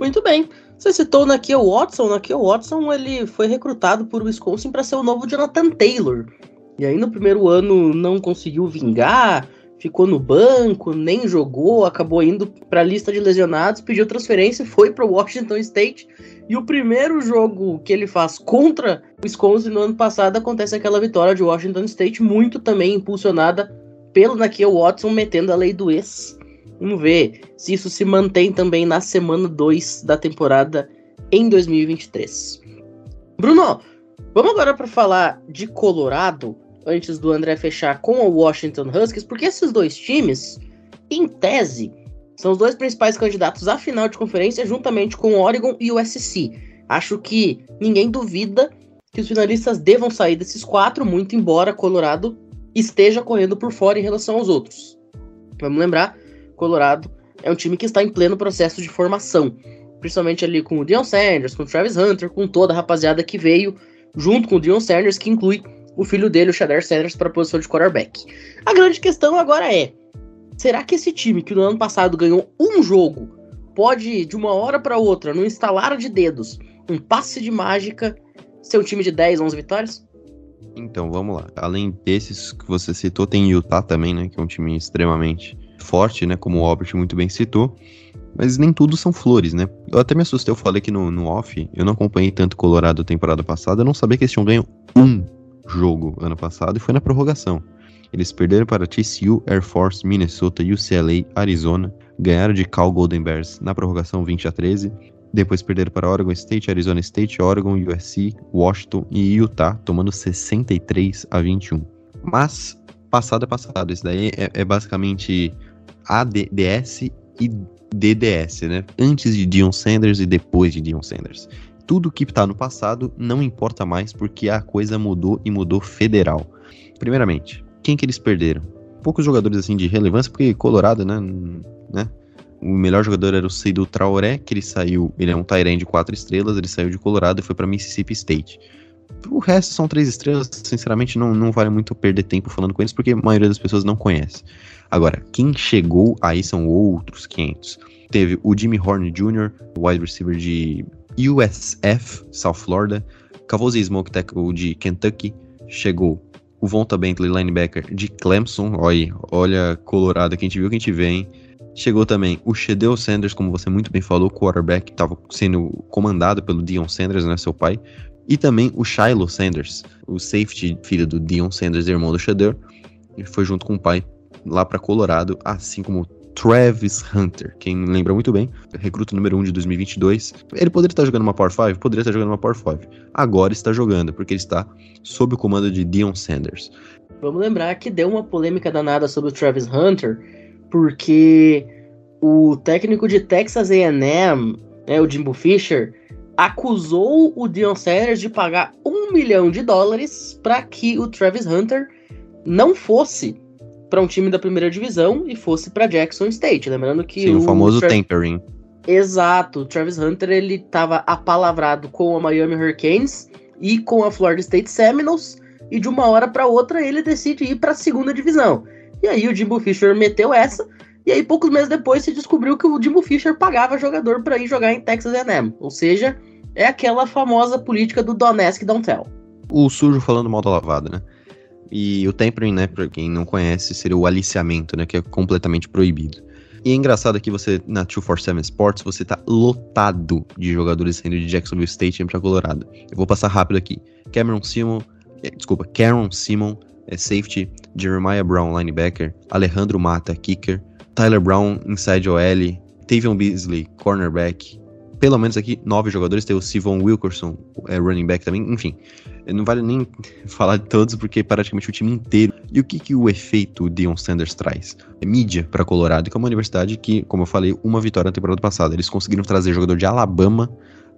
Muito bem. Você citou o Nakia Watson. O Nakia Watson ele foi recrutado por Wisconsin para ser o novo Jonathan Taylor. E aí no primeiro ano não conseguiu vingar, ficou no banco, nem jogou, acabou indo para a lista de lesionados, pediu transferência, foi para o Washington State. E o primeiro jogo que ele faz contra o Wisconsin no ano passado acontece aquela vitória de Washington State, muito também impulsionada pelo Nakia Watson metendo a lei do ex Vamos ver se isso se mantém também na semana 2 da temporada em 2023. Bruno, vamos agora para falar de Colorado, antes do André fechar com o Washington Huskies, porque esses dois times, em tese, são os dois principais candidatos à final de conferência, juntamente com o Oregon e o SC. Acho que ninguém duvida que os finalistas devam sair desses quatro, muito embora Colorado esteja correndo por fora em relação aos outros. Vamos lembrar Colorado é um time que está em pleno processo de formação. Principalmente ali com o Dion Sanders, com o Travis Hunter, com toda a rapaziada que veio junto com o Dion Sanders, que inclui o filho dele, o Shader Sanders, para a posição de quarterback. A grande questão agora é: será que esse time que no ano passado ganhou um jogo pode, de uma hora para outra, no instalar de dedos, um passe de mágica, ser um time de 10, 11 vitórias? Então, vamos lá. Além desses que você citou, tem Utah também, né? Que é um time extremamente forte, né? Como o Albert muito bem citou. Mas nem tudo são flores, né? Eu até me assustei, eu falei que no, no off, eu não acompanhei tanto Colorado temporada passada, eu não sabia que eles tinham ganho um jogo ano passado e foi na prorrogação. Eles perderam para TCU, Air Force, Minnesota, UCLA, Arizona, ganharam de Cal Golden Bears na prorrogação 20 a 13, depois perderam para Oregon State, Arizona State, Oregon, USC, Washington e Utah, tomando 63 a 21. Mas passado é passado, isso daí é, é basicamente ADS e DDS, né? Antes de Dion Sanders e depois de Dion Sanders. Tudo que tá no passado não importa mais porque a coisa mudou e mudou federal. Primeiramente, quem que eles perderam? Poucos jogadores assim de relevância, porque Colorado, né, né? O melhor jogador era o Seidu Traoré, que ele saiu, ele é um Tyrant de quatro estrelas, ele saiu de Colorado e foi para Mississippi State. O resto são três estrelas, sinceramente não, não vale muito perder tempo falando com eles, porque a maioria das pessoas não conhece. Agora, quem chegou aí são outros 500. Teve o Jimmy Horn Jr., wide receiver de USF, South Florida. Cavosi Smoke Tackle de Kentucky. Chegou o Vonta Bentley, linebacker de Clemson. Olha, olha Colorado, quem te viu, quem te vê, hein? Chegou também o Shedeu Sanders, como você muito bem falou, quarterback, estava sendo comandado pelo Dion Sanders, né, seu pai. E também o Shiloh Sanders, o safety, filho do Dion Sanders, irmão do Shedeur. Ele foi junto com o pai lá para Colorado, assim como Travis Hunter, quem lembra muito bem, recruta número 1 um de 2022. Ele poderia estar jogando uma Power 5? Poderia estar jogando uma Power 5. Agora está jogando, porque ele está sob o comando de Dion Sanders. Vamos lembrar que deu uma polêmica danada sobre o Travis Hunter, porque o técnico de Texas A&M, né, o Jimbo Fisher, acusou o Dion Sanders de pagar um milhão de dólares para que o Travis Hunter não fosse para um time da primeira divisão e fosse para Jackson State. Lembrando que Sim, o, o famoso Tra tempering. Exato, o Travis Hunter ele estava apalavrado com a Miami Hurricanes e com a Florida State Seminoles e de uma hora para outra ele decide ir para a segunda divisão. E aí o Jimbo Fisher meteu essa e aí poucos meses depois se descobriu que o Jimbo Fisher pagava jogador para ir jogar em Texas A&M. Ou seja, é aquela famosa política do Donetsk Don't Tell. O sujo falando mal da lavada, né? E o tempering, né, pra quem não conhece, seria o aliciamento, né, que é completamente proibido. E é engraçado que você, na 247 Sports, você tá lotado de jogadores saindo de Jacksonville State para Colorado. Eu vou passar rápido aqui. Cameron Simon, eh, desculpa, Cameron Simon, é safety, Jeremiah Brown, linebacker, Alejandro Mata, kicker, Tyler Brown, inside OL, Tavion Beasley, cornerback. Pelo menos aqui, nove jogadores. Tem o Sivon Wilkerson, é, running back também. Enfim, não vale nem falar de todos, porque praticamente o time inteiro. E o que, que o efeito Dion Sanders traz? É mídia para Colorado, que é uma universidade que, como eu falei, uma vitória na temporada passada. Eles conseguiram trazer jogador de Alabama.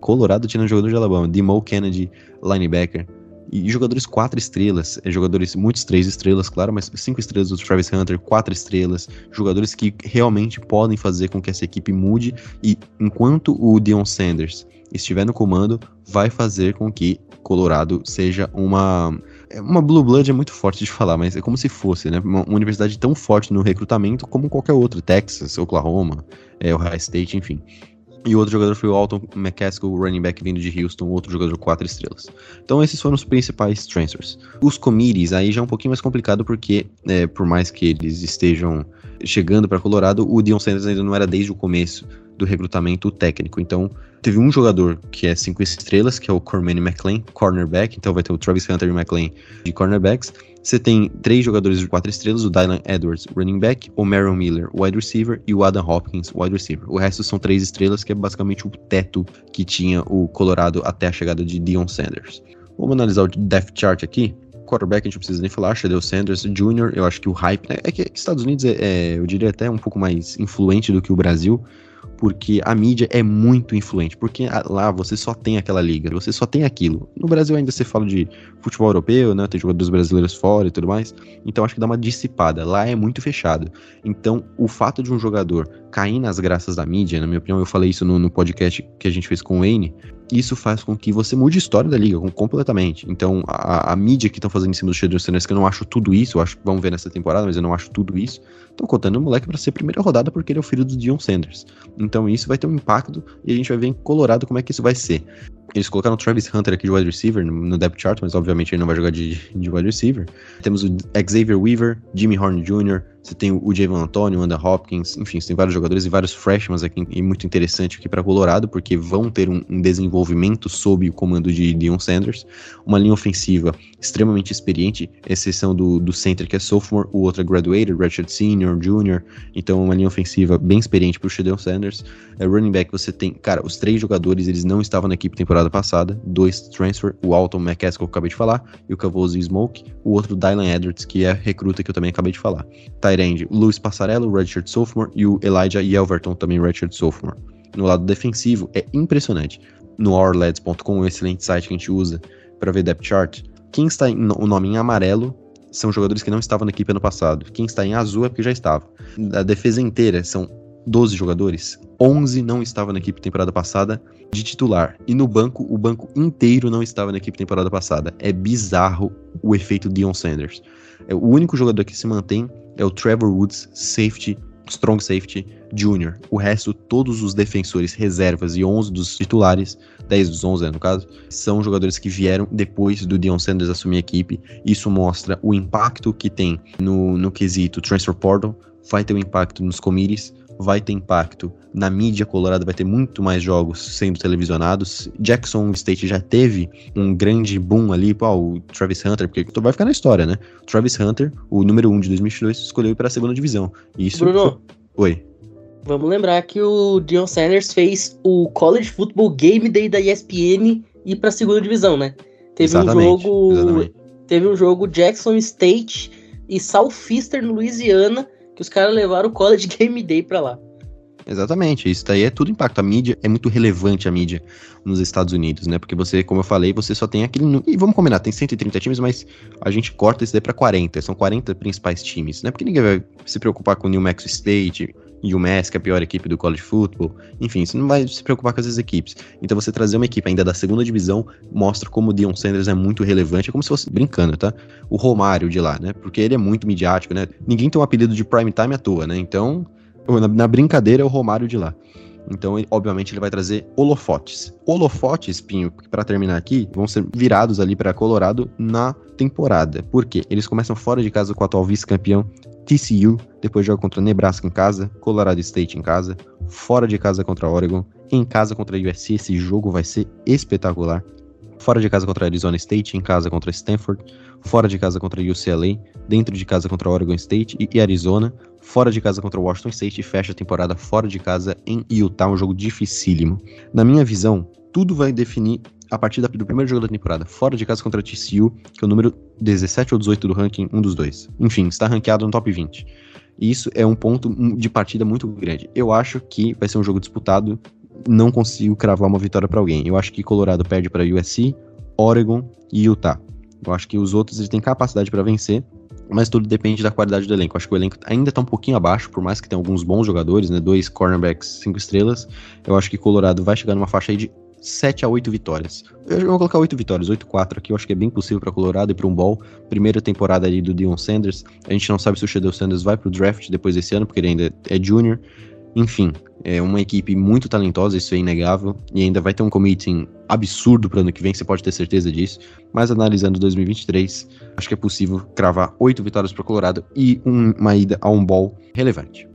Colorado tinha um jogador de Alabama. Demo Kennedy, linebacker. E jogadores quatro estrelas, é, jogadores, muitos três estrelas, claro, mas cinco estrelas do Travis Hunter, quatro estrelas, jogadores que realmente podem fazer com que essa equipe mude. E enquanto o Dion Sanders estiver no comando, vai fazer com que Colorado seja uma. é Uma Blue Blood é muito forte de falar, mas é como se fosse, né? Uma, universidade tão forte no recrutamento como qualquer outra, Texas, Oklahoma, é, Ohio State, enfim. E o outro jogador foi o Alton McCaskill, running back vindo de Houston, outro jogador quatro estrelas. Então esses foram os principais transfers. Os committees aí já é um pouquinho mais complicado porque, é, por mais que eles estejam chegando para Colorado, o Dion Sanders ainda não era desde o começo do recrutamento técnico. Então teve um jogador que é cinco estrelas, que é o Cormany McLean, cornerback. Então vai ter o Travis Hunter e McLean de cornerbacks. Você tem três jogadores de quatro estrelas, o Dylan Edwards, running back, o Merrill Miller, wide receiver, e o Adam Hopkins, wide receiver. O resto são três estrelas, que é basicamente o teto que tinha o Colorado até a chegada de Dion Sanders. Vamos analisar o depth chart aqui. Quarterback a gente não precisa nem falar, Shadow Sanders Jr., eu acho que o hype, né? É que Estados Unidos é, é, eu diria até um pouco mais influente do que o Brasil, porque a mídia é muito influente, porque lá você só tem aquela liga, você só tem aquilo. No Brasil ainda você fala de futebol europeu, né, tem jogadores brasileiros fora e tudo mais, então acho que dá uma dissipada. Lá é muito fechado. Então, o fato de um jogador cair nas graças da mídia, na minha opinião, eu falei isso no, no podcast que a gente fez com o Wayne, isso faz com que você mude a história da liga completamente. Então, a, a mídia que estão fazendo em cima do Shadow Sanders, que eu não acho tudo isso, eu acho, vamos ver nessa temporada, mas eu não acho tudo isso, estão contando o moleque para ser primeira rodada porque ele é o filho do Dion Sanders. Então, isso vai ter um impacto e a gente vai ver em Colorado como é que isso vai ser. Eles colocaram o Travis Hunter aqui de wide receiver no depth chart, mas obviamente ele não vai jogar de, de wide receiver. Temos o Xavier Weaver, Jimmy Horn Jr., você tem o Javon Antonio, o Andrew Hopkins, enfim, você tem vários jogadores e vários freshmen aqui, e muito interessante aqui para Colorado, porque vão ter um, um, desenvolvimento sob o comando de Dion Sanders. Uma linha ofensiva extremamente experiente, exceção do, do center que é sophomore, o outro é graduated, redshirt senior, junior, então uma linha ofensiva bem experiente para o Shadow Sanders. É, running back você tem, cara, os três jogadores, eles não estavam na equipe temporada passada, dois transfer, o Alton McCaskill que eu acabei de falar, e o Cavoso Smoke, o outro Dylan Edwards, que é recruta que eu também acabei de falar. Tyrande, Luiz Passarello, redshirt sophomore, e o Elijah Yelverton, também redshirt sophomore. No lado defensivo, é impressionante. No ourlads.com, um excelente site que a gente usa para ver depth chart, quem está em, o nome em amarelo são jogadores que não estavam na equipe ano passado. Quem está em azul é porque já estava. A defesa inteira são 12 jogadores, 11 não estavam na equipe temporada passada de titular. E no banco, o banco inteiro não estava na equipe temporada passada. É bizarro o efeito Dion Sanders. É, o único jogador que se mantém é o Trevor Woods, safety, strong safety, junior. O resto, todos os defensores reservas e 11 dos titulares, 10 dos 11 né, no caso, são jogadores que vieram depois do Dion Sanders assumir a equipe. Isso mostra o impacto que tem no, no quesito transfer portal, vai ter um impacto nos committees, vai ter impacto na mídia colorada, vai ter muito mais jogos sendo televisionados. Jackson State já teve um grande boom ali, pô, o Travis Hunter, porque vai ficar na história, né? Travis Hunter, o número 1 de 2022, escolheu ir para a segunda divisão. E isso Bruno, Oi. vamos lembrar que o Dion Sanders fez o College Football Game Day da ESPN ir pra segunda divisão, né? Teve um Exatamente, jogo. exatamente. Teve um jogo Jackson State e Southeastern Louisiana, que os caras levaram o College Game Day pra lá. Exatamente, isso daí é tudo impacto. A mídia é muito relevante a mídia nos Estados Unidos, né? Porque você, como eu falei, você só tem aquele. E vamos combinar, tem 130 times, mas a gente corta isso daí pra 40. São 40 principais times, né? Porque ninguém vai se preocupar com o New Mexico State, UMass, que é a pior equipe do college football. Enfim, você não vai se preocupar com essas equipes. Então você trazer uma equipe ainda da segunda divisão mostra como o Dion Sanders é muito relevante. É como se fosse brincando, tá? O Romário de lá, né? Porque ele é muito midiático, né? Ninguém tem um apelido de prime time à toa, né? Então, na, na brincadeira é o Romário de lá. Então, ele- obviamente, ele vai trazer holofotes. Holofotes, Pinho, para terminar aqui, vão ser virados ali para Colorado na temporada. Por quê? Eles começam fora de casa com o atual vice-campeão TCU, depois joga contra Nebraska em casa, Colorado State em casa, fora de casa contra Oregon, em casa contra USC. Esse jogo vai ser espetacular. fora de casa contra Arizona State, em casa contra Stanford, fora de casa contra UCLA, dentro de casa contra Oregon State e Arizona, fora de casa contra Washington State e fecha a temporada fora de casa em Utah, um jogo dificílimo. Na minha visão, tudo vai definir a partir do primeiro jogo da temporada, fora de casa contra TCU, que é o número 17 ou 18 do ranking, um dos dois. Enfim, está ranqueado no top 20. E isso é um ponto de partida muito grande. Eu acho que vai ser um jogo disputado. Não consigo cravar uma vitória para alguém. Eu acho que Colorado perde para USC, Oregon e Utah. Eu acho que os outros eles têm capacidade para vencer, mas tudo depende da qualidade do elenco. Eu acho que o elenco ainda tá um pouquinho abaixo, por mais que tenha alguns bons jogadores, né? Dois cornerbacks, cinco estrelas. Eu acho que Colorado vai chegar numa faixa aí de 7 a 8 vitórias. Eu vou colocar 8 vitórias, 8-4 aqui, eu acho que é bem possível para Colorado e para um ball. Primeira temporada ali do Dion Sanders. A gente não sabe se o Shadow Sanders vai pro draft depois desse ano, porque ele ainda é junior. Enfim, é uma equipe muito talentosa, isso é inegável. E ainda vai ter um committing absurdo para ano que vem, você pode ter certeza disso. Mas analisando 2023, acho que é possível cravar 8 vitórias para Colorado e uma ida a um ball relevante.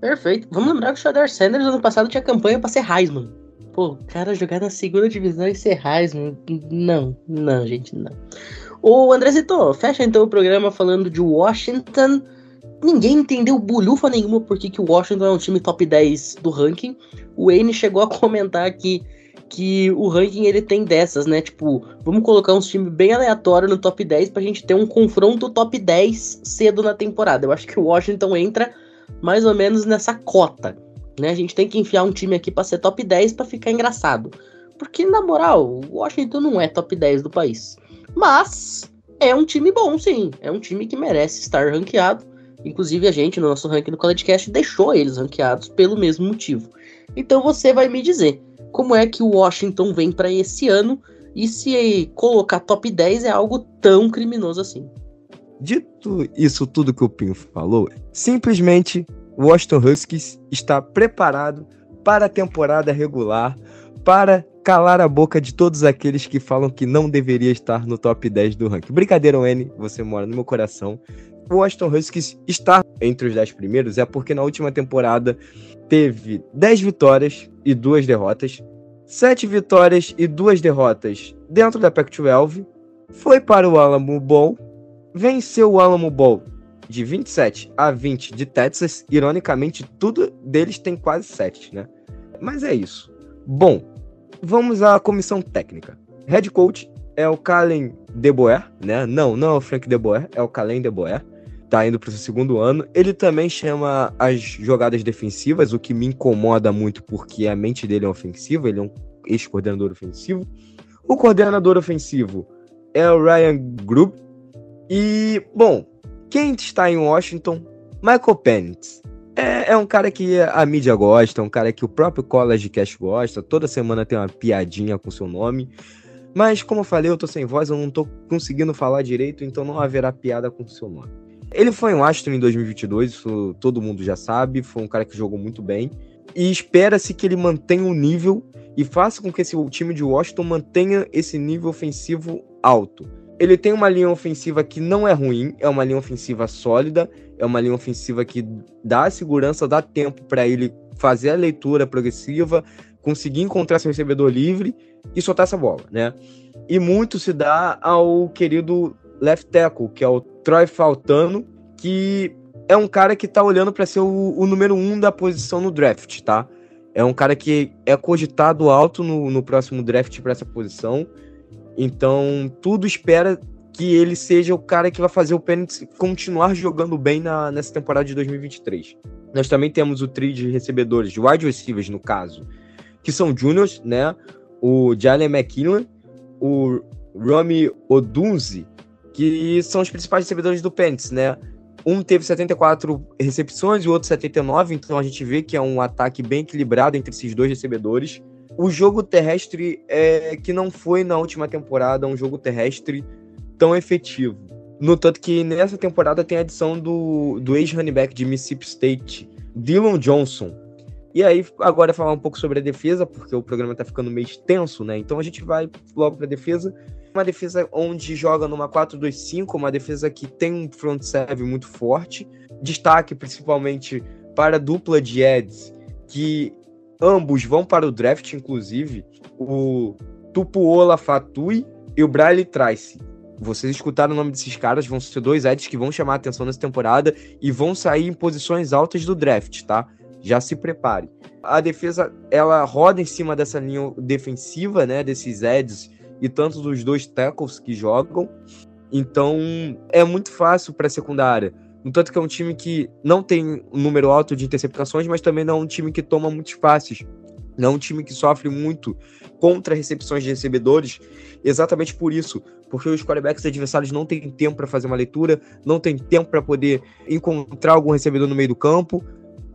Perfeito. Vamos lembrar que o Shadow Sanders ano passado tinha campanha para ser Heisman. Pô, cara jogar na segunda divisão e ser Heisman. Não, não, gente, não. O Andrezito, fecha então o programa falando de Washington. Ninguém entendeu bulhufa nenhuma por que, o Washington é um time top 10 do ranking. O Wayne chegou a comentar aqui que o ranking ele tem dessas, né? Tipo, vamos colocar uns times bem aleatórios no top 10 pra gente ter um confronto top 10 cedo na temporada. Eu acho que o Washington entra mais ou menos nessa cota. Né? A gente tem que enfiar um time aqui para ser top 10 para ficar engraçado. Porque, na moral, o Washington não é top 10 do país. Mas é um time bom, sim. É um time que merece estar ranqueado. Inclusive, a gente, no nosso ranking do CollegeCast, deixou eles ranqueados pelo mesmo motivo. Então você vai me dizer como é que o Washington vem para esse ano e se colocar top 10 é algo tão criminoso assim. Dito isso tudo que o Pinho falou, simplesmente o Washington Huskies está preparado para a temporada regular, para calar a boca de todos aqueles que falam que não deveria estar no top 10 do ranking. Brincadeira, N, você mora no meu coração. O Washington Huskies está entre os 10 primeiros é porque na última temporada teve 10 vitórias e 2 derrotas, 7 vitórias e 2 derrotas dentro da Pac-12, foi para o Alamo Bowl, venceu o Alamo Bowl de 27 a 20 de Texas. Ironicamente, tudo deles tem quase 7, né? Mas é isso. Bom, vamos à comissão técnica. Head coach é o Kalen DeBoer, né? Não, não é o Frank DeBoer, é o Kalen DeBoer. Tá indo para o seu segundo ano. Ele também chama as jogadas defensivas, o que me incomoda muito porque a mente dele é ofensiva, ele é um ex-coordenador ofensivo. O coordenador ofensivo é o Ryan Grubb. E, bom, quem está em Washington? Michael Penix. É, é, um cara que a mídia gosta, um cara que o próprio College Cash gosta. Toda semana tem uma piadinha com seu nome. Mas, como eu falei, eu tô sem voz, eu não tô conseguindo falar direito, então não haverá piada com seu nome. Ele foi em Washington em 2022, isso todo mundo já sabe. Foi um cara que jogou muito bem. E espera-se que ele mantenha o um nível e faça com que esse time de Washington mantenha esse nível ofensivo alto ele tem uma linha ofensiva que não é ruim, é uma linha ofensiva sólida, é uma linha ofensiva que dá segurança, dá tempo para ele fazer a leitura progressiva, conseguir encontrar seu recebedor livre e soltar essa bola, né? E muito se dá ao querido left tackle, que é o Troy Faltano, que é um cara que tá olhando para ser o, o, número um da posição no draft, tá? É um cara que é cogitado alto no, no próximo draft para essa posição. Então, tudo espera que ele seja o cara que vai fazer o Penix continuar jogando bem na, nessa temporada de 2023. Nós também temos o trio de recebedores, de wide receivers no caso, que são juniors, né? O Jalen McKinley, o Rami Odunzi, que são os principais recebedores do Penix, né? Um teve 74 recepções e o outro 79, então a gente vê que é um ataque bem equilibrado entre esses dois recebedores o jogo terrestre é que não foi na última temporada um jogo terrestre tão efetivo. No tanto que nessa temporada tem a adição do, do ex-running back de Mississippi State, Dylan Johnson. E aí, agora falar um pouco sobre a defesa, porque o programa tá ficando meio extenso, né? Então a gente vai logo pra defesa. Uma defesa onde joga numa 4-2-5, uma defesa que tem um front serve muito forte. Destaque principalmente para a dupla de Eds, que Ambos vão para o draft, inclusive. O Tupuola Fatui e o Bradley Trice. Vocês escutaram o nome desses caras, vão ser dois Eds que vão chamar a atenção nessa temporada e vão sair em posições altas do draft, tá? Já se prepare. A defesa, ela roda em cima dessa linha defensiva, né? Desses Eds e tanto dos dois tackles que jogam. Então, é muito fácil para a secundária. No tanto que é um time que não tem um número alto de interceptações, mas também não é um time que toma muitos passes. Não é um time que sofre muito contra recepções de recebedores, exatamente por isso, porque os quarterbacks adversários não têm tempo para fazer uma leitura, não tem tempo para poder encontrar algum recebedor no meio do campo,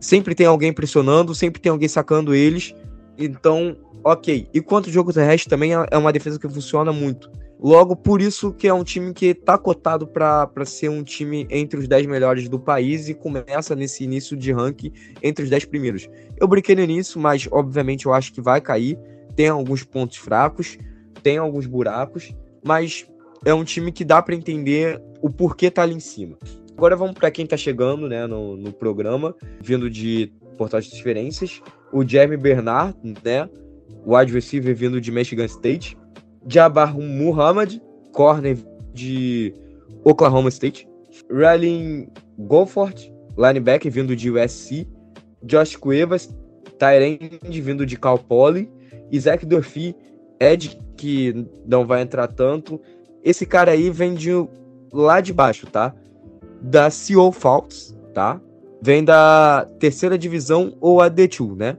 sempre tem alguém pressionando, sempre tem alguém sacando eles. Então, ok. E quanto o jogo terrestre também é, é uma defesa que funciona muito. Logo, por isso que é um time que está cotado para ser um time entre os 10 melhores do país e começa nesse início de ranking entre os 10 primeiros. Eu brinquei no início, mas obviamente eu acho que vai cair. Tem alguns pontos fracos, tem alguns buracos, mas é um time que dá para entender o porquê tá ali em cima. Agora vamos para quem está chegando né, no, no programa, vindo de portais de diferenças. O Jeremy Bernard, né, wide receiver vindo de Michigan State. Jabbar Muhammad, corner de Oklahoma State. Ryan Gofford, linebacker vindo de USC. Josh Cuevas, Tyrande vindo de Cal Poly. Isaac Durfee, Ed, que não vai entrar tanto. Esse cara aí vem de lá de baixo, tá? da CO Falcons, tá? Vem da terceira divisão ou a D2, né?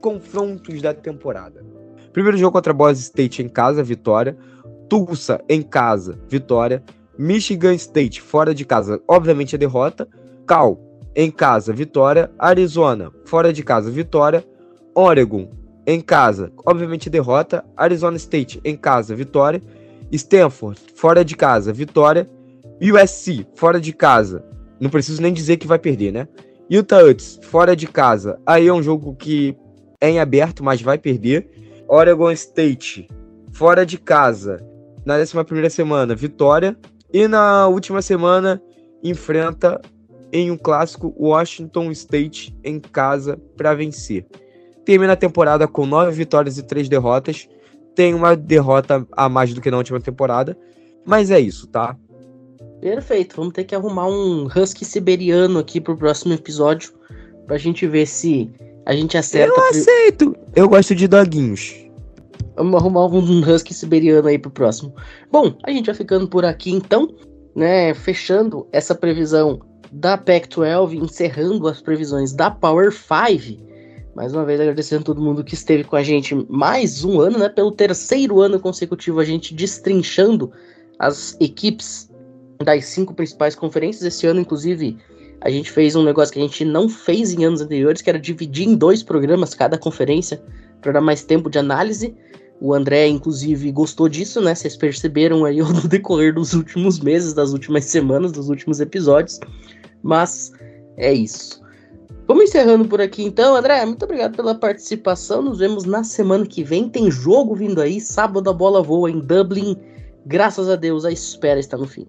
Confrontos da temporada. Primeiro jogo contra Boise State em casa, vitória. Tulsa em casa, vitória. Michigan State fora de casa, obviamente a derrota. Cal em casa, vitória. Arizona fora de casa, vitória. Oregon em casa, obviamente derrota. Arizona State em casa, vitória. Stanford fora de casa, vitória. USC, fora de casa. Não preciso nem dizer que vai perder, né? Utah Utes, fora de casa. Aí é um jogo que é em aberto, mas vai perder. Oregon State, fora de casa. Na 11 semana, vitória. E na última semana, enfrenta em um clássico Washington State em casa para vencer. Termina a temporada com nove vitórias e três derrotas. Tem uma derrota a mais do que na última temporada. Mas é isso, tá? Perfeito, vamos ter que arrumar um husky siberiano aqui pro próximo episódio pra gente ver se a gente acerta. Eu aceito! Eu gosto de doguinhos. Vamos arrumar um husky siberiano aí pro próximo. Bom, a gente vai ficando por aqui então, né? Fechando essa previsão da Pac-12, encerrando as previsões da Power 5. Mais uma vez agradecendo a todo mundo que esteve com a gente mais um ano, né? Pelo terceiro ano consecutivo a gente destrinchando as equipes das cinco principais conferências. Esse ano, inclusive, a gente fez um negócio que a gente não fez em anos anteriores, que era dividir em dois programas cada conferência, para dar mais tempo de análise. O André, inclusive, gostou disso, né? Vocês perceberam aí no decorrer dos últimos meses, das últimas semanas, dos últimos episódios. Mas é isso. Vamos encerrando por aqui então, André. Muito obrigado pela participação. Nos vemos na semana que vem. Tem jogo vindo aí. Sábado a bola voa em Dublin. Graças a Deus, a espera está no fim.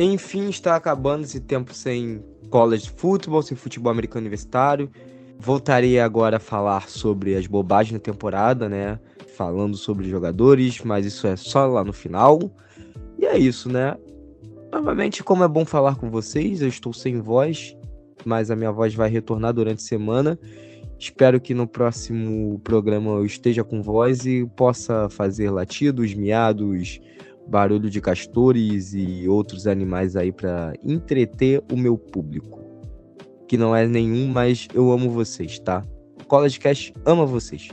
Enfim, está acabando esse tempo sem college futebol, sem futebol americano universitário. Voltarei agora a falar sobre as bobagens da temporada, né? Falando sobre jogadores, mas isso é só lá no final. E é isso, né? Novamente, como é bom falar com vocês, eu estou sem voz, mas a minha voz vai retornar durante a semana. Espero que no próximo programa eu esteja com voz e possa fazer latidos, miados, barulho de castores e outros animais aí para entreter o meu público. Que não é nenhum, mas eu amo vocês, tá? College Cash ama vocês.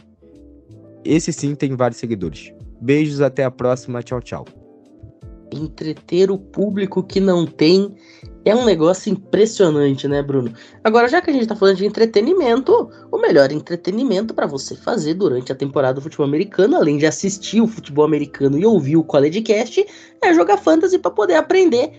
Esse sim tem vários seguidores. Beijos, até a próxima. Tchau, tchau entreter o público que não tem é um negócio impressionante, né, Bruno? Agora, já que a gente tá falando de entretenimento, o melhor entretenimento para você fazer durante a temporada do futebol americano, além de assistir o futebol americano e ouvir o College Cast, é jogar fantasy para poder aprender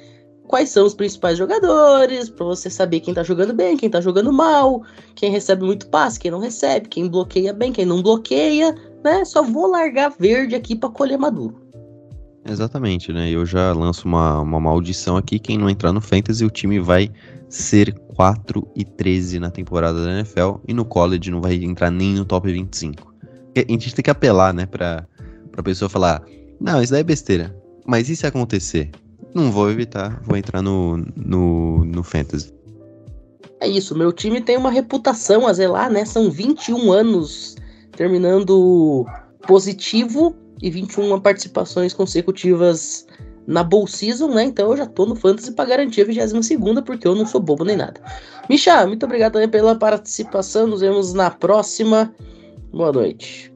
quais são os principais jogadores, para você saber quem tá jogando bem, quem tá jogando mal, quem recebe muito passe, quem não recebe, quem bloqueia bem, quem não bloqueia, né? Só vou largar verde aqui para colher maduro. Exatamente, né? Eu já lanço uma, uma maldição aqui. Quem não entrar no Fantasy, o time vai ser 4 e 13 na temporada da NFL. E no college não vai entrar nem no top 25. A gente tem que apelar, né, para pra pessoa falar: Não, isso daí é besteira. Mas e se acontecer? Não vou evitar, vou entrar no, no, no Fantasy. É isso, meu time tem uma reputação a zelar, né? São 21 anos terminando positivo e 21 participações consecutivas na Bowl Season, né? Então eu já tô no Fantasy para garantir a 22 porque eu não sou bobo nem nada. Misha, muito obrigado também pela participação. Nos vemos na próxima. Boa noite.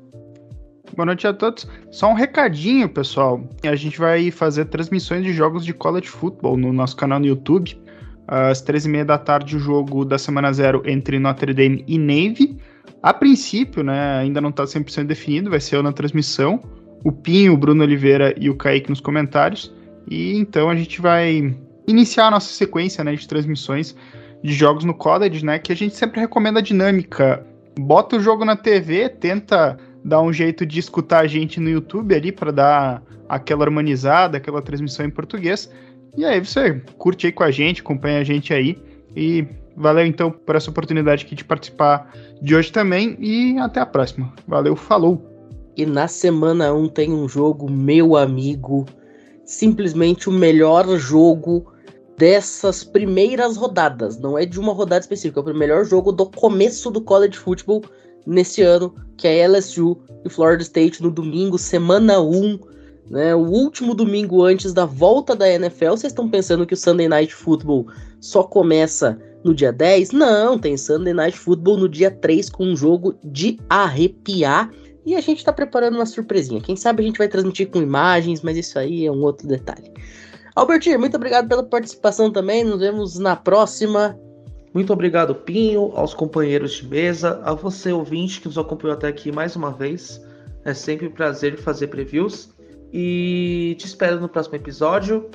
Boa noite a todos. Só um recadinho, pessoal. A gente vai fazer transmissões de jogos de college football no nosso canal no YouTube. Às 13h30 da tarde, o jogo da semana zero entre Notre Dame e Navy. A princípio, né, ainda não está 100% definido, vai ser eu na transmissão, o Pinho, o Bruno Oliveira e o Kaique nos comentários. E então a gente vai iniciar a nossa sequência né, de transmissões de jogos no college, né? Que a gente sempre recomenda a dinâmica. Bota o jogo na TV, tenta dar um jeito de escutar a gente no YouTube ali para dar aquela harmonizada, aquela transmissão em português. E aí você curte aí com a gente, acompanha a gente aí. E valeu então por essa oportunidade aqui de participar de hoje também. E até a próxima. Valeu, falou! E na semana 1 tem um jogo, meu amigo, simplesmente o melhor jogo dessas primeiras rodadas. Não é de uma rodada específica, é o melhor jogo do começo do college football nesse ano, que é LSU e Florida State no domingo, semana 1. Né, o último domingo antes da volta da NFL, vocês estão pensando que o Sunday Night Football só começa no dia 10? Não, tem Sunday Night Football no dia 3 com um jogo de arrepiar. E a gente está preparando uma surpresinha. Quem sabe a gente vai transmitir com imagens, mas isso aí é um outro detalhe. Albertinho, muito obrigado pela participação também. Nos vemos na próxima. Muito obrigado, Pinho, aos companheiros de mesa, a você, ouvinte, que nos acompanhou até aqui mais uma vez. É sempre um prazer fazer previews. E te espero no próximo episódio.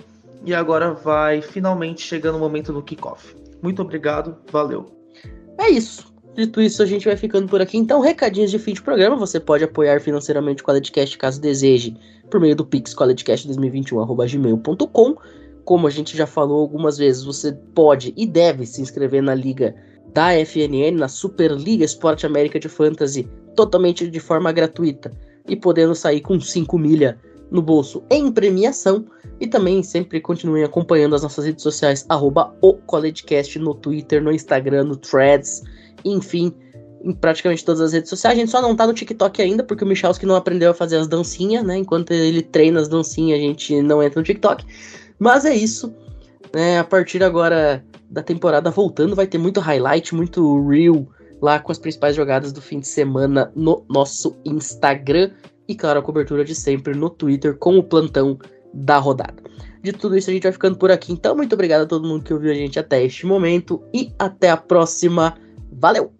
E agora vai finalmente chegando o momento do kickoff. Muito obrigado, valeu. É isso. Dito isso, a gente vai ficando por aqui. Então, recadinhos de fim de programa. Você pode apoiar financeiramente o CollegeCast caso deseje, por meio do Pix collegecast2021.gmail.com. Como a gente já falou algumas vezes, você pode e deve se inscrever na liga da FNN, na Superliga Esporte América de Fantasy, totalmente de forma gratuita e podendo sair com 5 milha no bolso em premiação. E também sempre continuem acompanhando as nossas redes sociais, arroba o CollegeCast no Twitter, no Instagram, no Threads enfim, em praticamente todas as redes sociais. A gente só não tá no TikTok ainda, porque o Michalski não aprendeu a fazer as dancinhas, né? Enquanto ele treina as dancinhas, a gente não entra no TikTok. Mas é isso. Né? A partir agora da temporada voltando, vai ter muito highlight, muito reel lá com as principais jogadas do fim de semana no nosso Instagram. E claro, a cobertura de sempre no Twitter com o plantão da rodada. De tudo isso, a gente vai ficando por aqui. Então, muito obrigado a todo mundo que ouviu a gente até este momento. E até a próxima. Valeu!